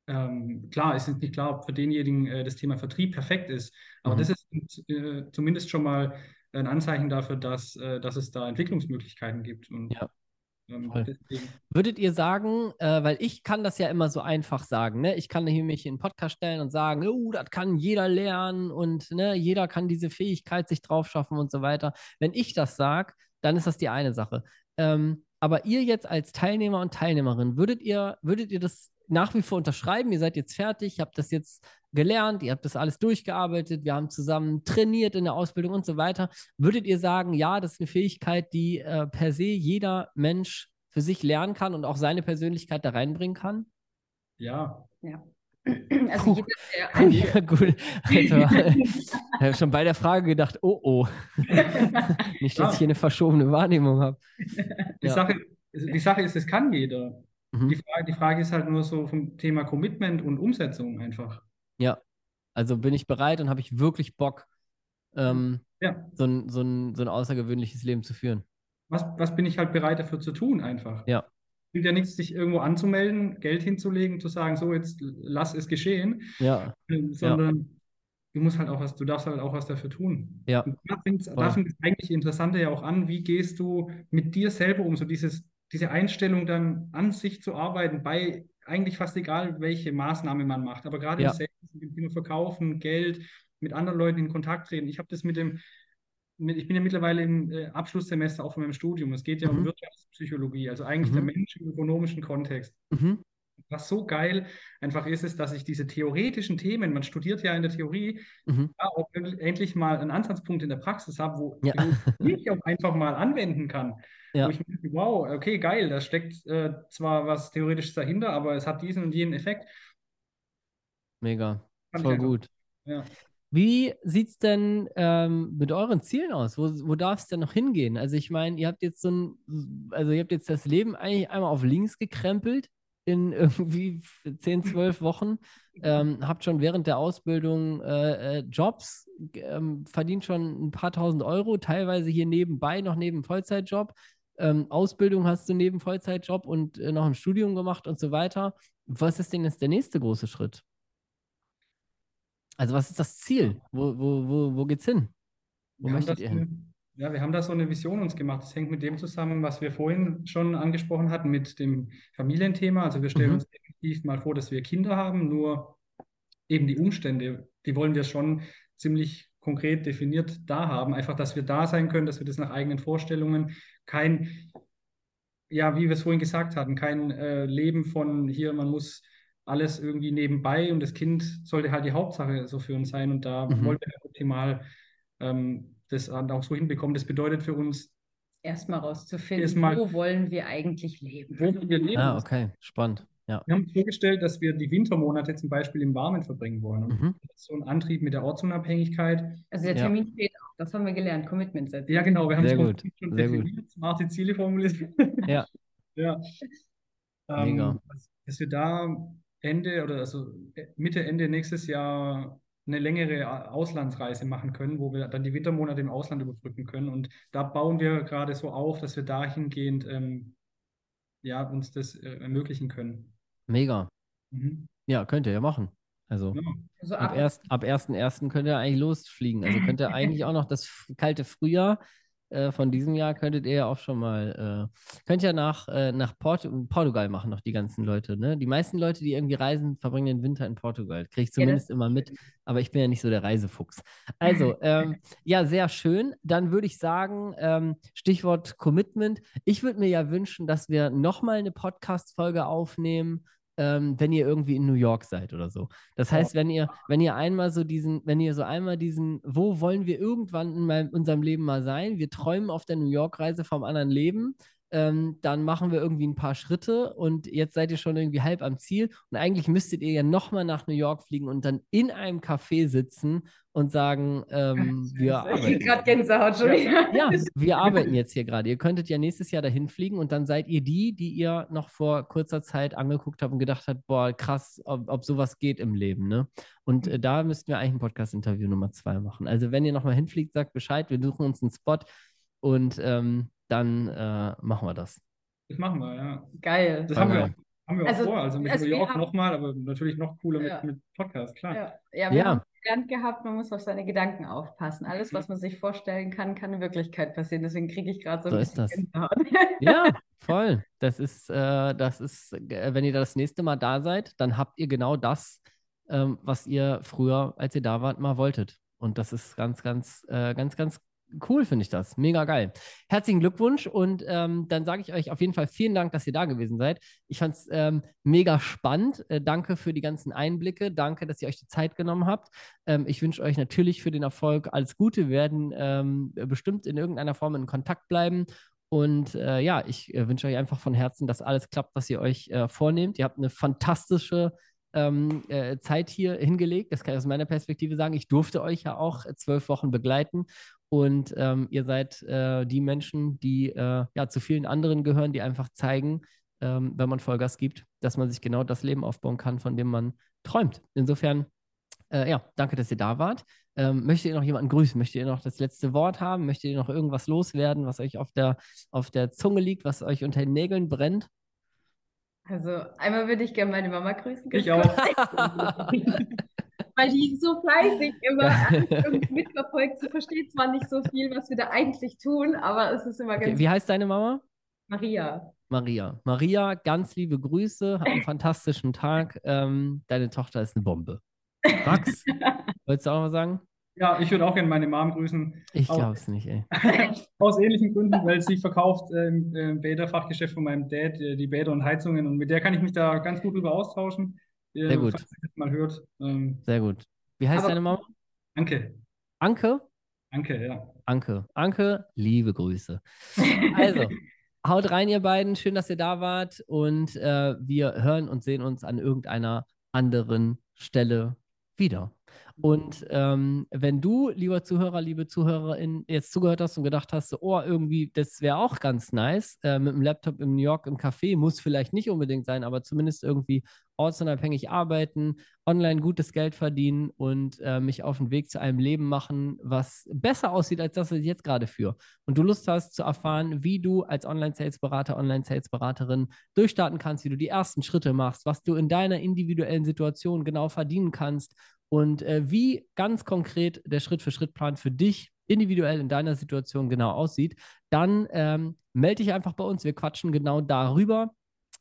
Ähm, klar, es ist nicht klar, ob für denjenigen äh, das Thema Vertrieb perfekt ist, aber mhm. das ist äh, zumindest schon mal ein Anzeichen dafür, dass, äh, dass es da Entwicklungsmöglichkeiten gibt. Und, ja. Ähm, Würdet ihr sagen, äh, weil ich kann das ja immer so einfach sagen, ne? Ich kann hier mich in einen Podcast stellen und sagen, oh, das kann jeder lernen und ne, jeder kann diese Fähigkeit sich drauf schaffen und so weiter. Wenn ich das sage, dann ist das die eine Sache. Ähm, aber ihr jetzt als Teilnehmer und Teilnehmerin, würdet ihr, würdet ihr das nach wie vor unterschreiben? Ihr seid jetzt fertig, ihr habt das jetzt gelernt, ihr habt das alles durchgearbeitet, wir haben zusammen trainiert in der Ausbildung und so weiter. Würdet ihr sagen, ja, das ist eine Fähigkeit, die äh, per se jeder Mensch für sich lernen kann und auch seine Persönlichkeit da reinbringen kann? Ja. Ja. Also jeder, der ja, gut. Also, ich habe schon bei der Frage gedacht, oh oh. Nicht, dass ja. ich hier eine verschobene Wahrnehmung habe. Die, ja. Sache, die Sache ist, es kann jeder. Mhm. Die, Frage, die Frage ist halt nur so vom Thema Commitment und Umsetzung einfach. Ja, also bin ich bereit und habe ich wirklich Bock, ähm, ja. so, ein, so, ein, so ein außergewöhnliches Leben zu führen. Was, was bin ich halt bereit dafür zu tun einfach? Ja. Es bringt ja nichts, sich irgendwo anzumelden, Geld hinzulegen, zu sagen, so jetzt lass es geschehen. Ja. Ähm, sondern ja. du musst halt auch was, du darfst halt auch was dafür tun. Ja. da fängt fängt eigentlich Interessante ja auch an, wie gehst du mit dir selber um, so dieses, diese Einstellung dann an sich zu arbeiten bei eigentlich fast egal, welche Maßnahme man macht. Aber gerade ja. im Sales, Thema Verkaufen, Geld, mit anderen Leuten in Kontakt treten. Ich habe das mit dem, mit, ich bin ja mittlerweile im äh, Abschlusssemester auch von meinem Studium. Es geht ja mhm. um Wirtschaftspsychologie, also eigentlich mhm. der Mensch im ökonomischen Kontext. Mhm. Was so geil einfach ist, ist, dass ich diese theoretischen Themen, man studiert ja in der Theorie, Mhm. auch endlich mal einen Ansatzpunkt in der Praxis habe, wo Ja. ich auch einfach mal anwenden kann. Ja. Wo ich denke, wow, okay, geil, da steckt äh, zwar was Theoretisches dahinter, aber es hat diesen und jenen Effekt. Mega. Fand Voll gut. Ja. Wie sieht es denn ähm, mit euren Zielen aus? Wo, wo darf es denn noch hingehen? Also ich meine, ihr habt jetzt so ein, also ihr habt jetzt das Leben eigentlich einmal auf links gekrempelt in irgendwie 10, 12 Wochen, ähm, habt schon während der Ausbildung äh, äh, Jobs, ähm, verdient schon ein paar tausend Euro, teilweise hier nebenbei noch neben Vollzeitjob. Ähm, Ausbildung hast du neben Vollzeitjob und äh, noch ein Studium gemacht und so weiter. Was ist denn jetzt der nächste große Schritt? Also was ist das Ziel? Wo, wo, wo, wo geht's hin? Wo Wir möchtet ihr hin? Ja, wir haben da so eine Vision uns gemacht. Das hängt mit dem zusammen, was wir vorhin schon angesprochen hatten, mit dem Familienthema. Also wir stellen Mhm. uns definitiv mal vor, dass wir Kinder haben, nur eben die Umstände, die wollen wir schon ziemlich konkret definiert da haben. Einfach, dass wir da sein können, dass wir das nach eigenen Vorstellungen, kein, ja, wie wir es vorhin gesagt hatten, kein äh, Leben von hier, man muss alles irgendwie nebenbei und das Kind sollte halt die Hauptsache so für uns sein und da Mhm. wollen wir optimal ähm, das auch so hinbekommen. Das bedeutet für uns, Erstmal rauszufinden, Erstmal- wo wollen wir eigentlich leben? wo wollen wir leben. Ah, okay, spannend. Ja. Wir haben uns vorgestellt, dass wir die Wintermonate zum Beispiel im Warmen verbringen wollen. Und Mhm. das ist so ein Antrieb mit der Ortsunabhängigkeit. Also der Ja. Termin steht auch, das haben wir gelernt, Commitment setzen. Ja, genau, wir haben Sehr es gut, schon sehr gut. definiert, smarte Ziele formuliert. Ja. ja. Mega. Ähm, dass- dass wir da Ende oder also Mitte, Ende nächstes Jahr eine längere Auslandsreise machen können, wo wir dann die Wintermonate im Ausland überbrücken können. Und da bauen wir gerade so auf, dass wir dahingehend ähm, ja, uns das äh, ermöglichen können. Mega. Mhm. Ja, könnt ihr ja machen. Also Ja. Also ab, ab, erst, ab 1.1. könnt ihr eigentlich losfliegen. Also könnt ihr eigentlich auch noch das kalte Frühjahr äh, von diesem Jahr könntet ihr ja auch schon mal, äh, könnt ja nach, äh, nach Port Portugal machen, noch die ganzen Leute. Ne? Die meisten Leute, die irgendwie reisen, verbringen den Winter in Portugal. Kriege ich Ja, zumindest immer mit, aber ich bin ja nicht so der Reisefuchs. Also, ähm, ja, sehr schön. Dann würde ich sagen, ähm, Stichwort Commitment. Ich würde mir ja wünschen, dass wir nochmal eine Podcast-Folge aufnehmen, ähm, wenn ihr irgendwie in New York seid oder so. Das heißt, wenn ihr, wenn ihr einmal so diesen, wenn ihr so einmal diesen, wo wollen wir irgendwann in meinem, unserem Leben mal sein? Wir träumen auf der New York-Reise vom anderen Leben. Ähm, dann machen wir irgendwie ein paar Schritte und jetzt seid ihr schon irgendwie halb am Ziel. Und eigentlich müsstet ihr ja nochmal nach New York fliegen und dann in einem Café sitzen und sagen, ähm, wir arbeiten. gerade Gänsehaut schon wieder. Ja, wir arbeiten jetzt hier gerade. Ihr könntet ja nächstes Jahr dahin fliegen und dann seid ihr die, die ihr noch vor kurzer Zeit angeguckt habt und gedacht habt, boah, krass, ob, ob sowas geht im Leben, ne? Und äh, da müssten wir eigentlich ein Podcast-Interview Nummer zwei machen. Also wenn ihr nochmal hinfliegt, sagt Bescheid, wir suchen uns einen Spot und ähm, dann äh, machen wir das. Das machen wir, ja. Geil. Das haben wir, auch, haben wir auch Also, vor. Also mit also New York nochmal, aber natürlich noch cooler Ja. mit, mit Podcast, klar. Ja, ja, wir Ja. haben gelernt gehabt, man muss auf seine Gedanken aufpassen. Alles, was man sich vorstellen kann, kann in Wirklichkeit passieren. Deswegen kriege ich gerade so ein So ist bisschen das. Gänsehaut. Ja, voll. Das ist, äh, das ist, äh, wenn ihr das nächste Mal da seid, dann habt ihr genau das, ähm, was ihr früher, als ihr da wart, mal wolltet. Und das ist ganz, ganz, äh, ganz, ganz cool, finde ich das. Mega geil. Herzlichen Glückwunsch und ähm, dann sage ich euch auf jeden Fall vielen Dank, dass ihr da gewesen seid. Ich fand es ähm, mega spannend. Äh, danke für die ganzen Einblicke. Danke, dass ihr euch die Zeit genommen habt. Ähm, ich wünsche euch natürlich für den Erfolg alles Gute. Wir werden ähm, bestimmt in irgendeiner Form in Kontakt bleiben. Und äh, ja, ich äh, wünsche euch einfach von Herzen, dass alles klappt, was ihr euch äh, vornehmt. Ihr habt eine fantastische ähm, äh, Zeit hier hingelegt. Das kann ich aus meiner Perspektive sagen. Ich durfte euch ja auch äh, zwölf Wochen begleiten. Und ähm, ihr seid äh, die Menschen, die äh, ja zu vielen anderen gehören, die einfach zeigen, ähm, wenn man Vollgas gibt, dass man sich genau das Leben aufbauen kann, von dem man träumt. Insofern, äh, ja, danke, dass ihr da wart. Ähm, möchtet ihr noch jemanden grüßen? Möchtet ihr noch das letzte Wort haben? Möchtet ihr noch irgendwas loswerden, was euch auf der, auf der Zunge liegt, was euch unter den Nägeln brennt? Also einmal würde ich gerne meine Mama grüßen. Ich auch. Weil die so fleißig immer mitverfolgt. Sie versteht zwar nicht so viel, was wir da eigentlich tun, aber es ist immer Okay, ganz wie heißt deine Mama? Maria. Maria. Maria, ganz liebe Grüße, hab einen fantastischen Tag. Ähm, deine Tochter ist eine Bombe. Max, wolltest du auch was sagen? Ja, ich würde auch gerne meine Mom grüßen. Ich glaube es nicht, ey. Aus ähnlichen Gründen, weil sie verkauft äh, im Bäderfachgeschäft von meinem Dad äh, die Bäder und Heizungen und mit der kann ich mich da ganz gut drüber austauschen. Sehr gut. Mal hört. Ähm, Sehr gut. Wie heißt Aber- deine Mama? danke. Anke? Danke, ja. Anke. Anke, liebe Grüße. Also, haut rein, ihr beiden. Schön, dass ihr da wart. Und äh, wir hören und sehen uns an irgendeiner anderen Stelle wieder. Und ähm, wenn du, lieber Zuhörer, liebe Zuhörerin, jetzt zugehört hast und gedacht hast, oh, irgendwie, das wäre auch ganz nice, äh, mit dem Laptop in New York im Café, muss vielleicht nicht unbedingt sein, aber zumindest irgendwie ortsunabhängig arbeiten, online gutes Geld verdienen und äh, mich auf den Weg zu einem Leben machen, was besser aussieht als das, was ich jetzt gerade führe. Und du Lust hast zu erfahren, wie du als Online-Sales-Berater, Online-Sales-Beraterin durchstarten kannst, wie du die ersten Schritte machst, was du in deiner individuellen Situation genau verdienen kannst und äh, wie ganz konkret der Schritt-für-Schritt-Plan für dich individuell in deiner Situation genau aussieht, dann ähm, melde dich einfach bei uns. Wir quatschen genau darüber.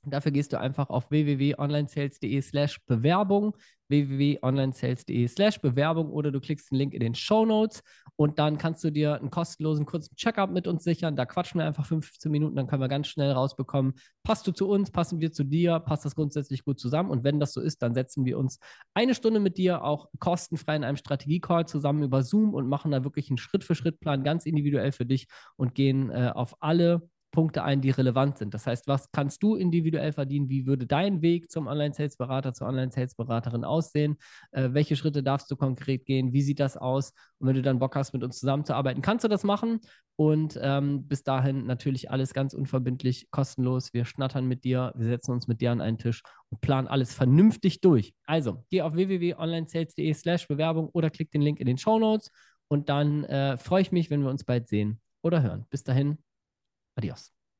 Dafür gehst du einfach auf www.onlinesales.de slash Bewerbung, www.onlinesales.de slash Bewerbung oder du klickst den Link in den Show Notes und dann kannst du dir einen kostenlosen kurzen Checkup mit uns sichern. Da quatschen wir einfach 15 Minuten, dann können wir ganz schnell rausbekommen, passt du zu uns, passen wir zu dir, passt das grundsätzlich gut zusammen und wenn das so ist, dann setzen wir uns eine Stunde mit dir auch kostenfrei in einem Strategie-Call zusammen über Zoom und machen da wirklich einen Schritt-für-Schritt-Plan ganz individuell für dich und gehen äh, auf alle Punkte ein, die relevant sind. Das heißt, was kannst du individuell verdienen? Wie würde dein Weg zum Online-Sales-Berater, zur Online-Sales-Beraterin aussehen? Äh, welche Schritte darfst du konkret gehen? Wie sieht das aus? Und wenn du dann Bock hast, mit uns zusammenzuarbeiten, kannst du das machen. Und ähm, bis dahin natürlich alles ganz unverbindlich, kostenlos. Wir schnattern mit dir, wir setzen uns mit dir an einen Tisch und planen alles vernünftig durch. Also, geh auf www.onlinesales.de slash Bewerbung oder klick den Link in den Show Notes und dann äh, freue ich mich, wenn wir uns bald sehen oder hören. Bis dahin, Adiós.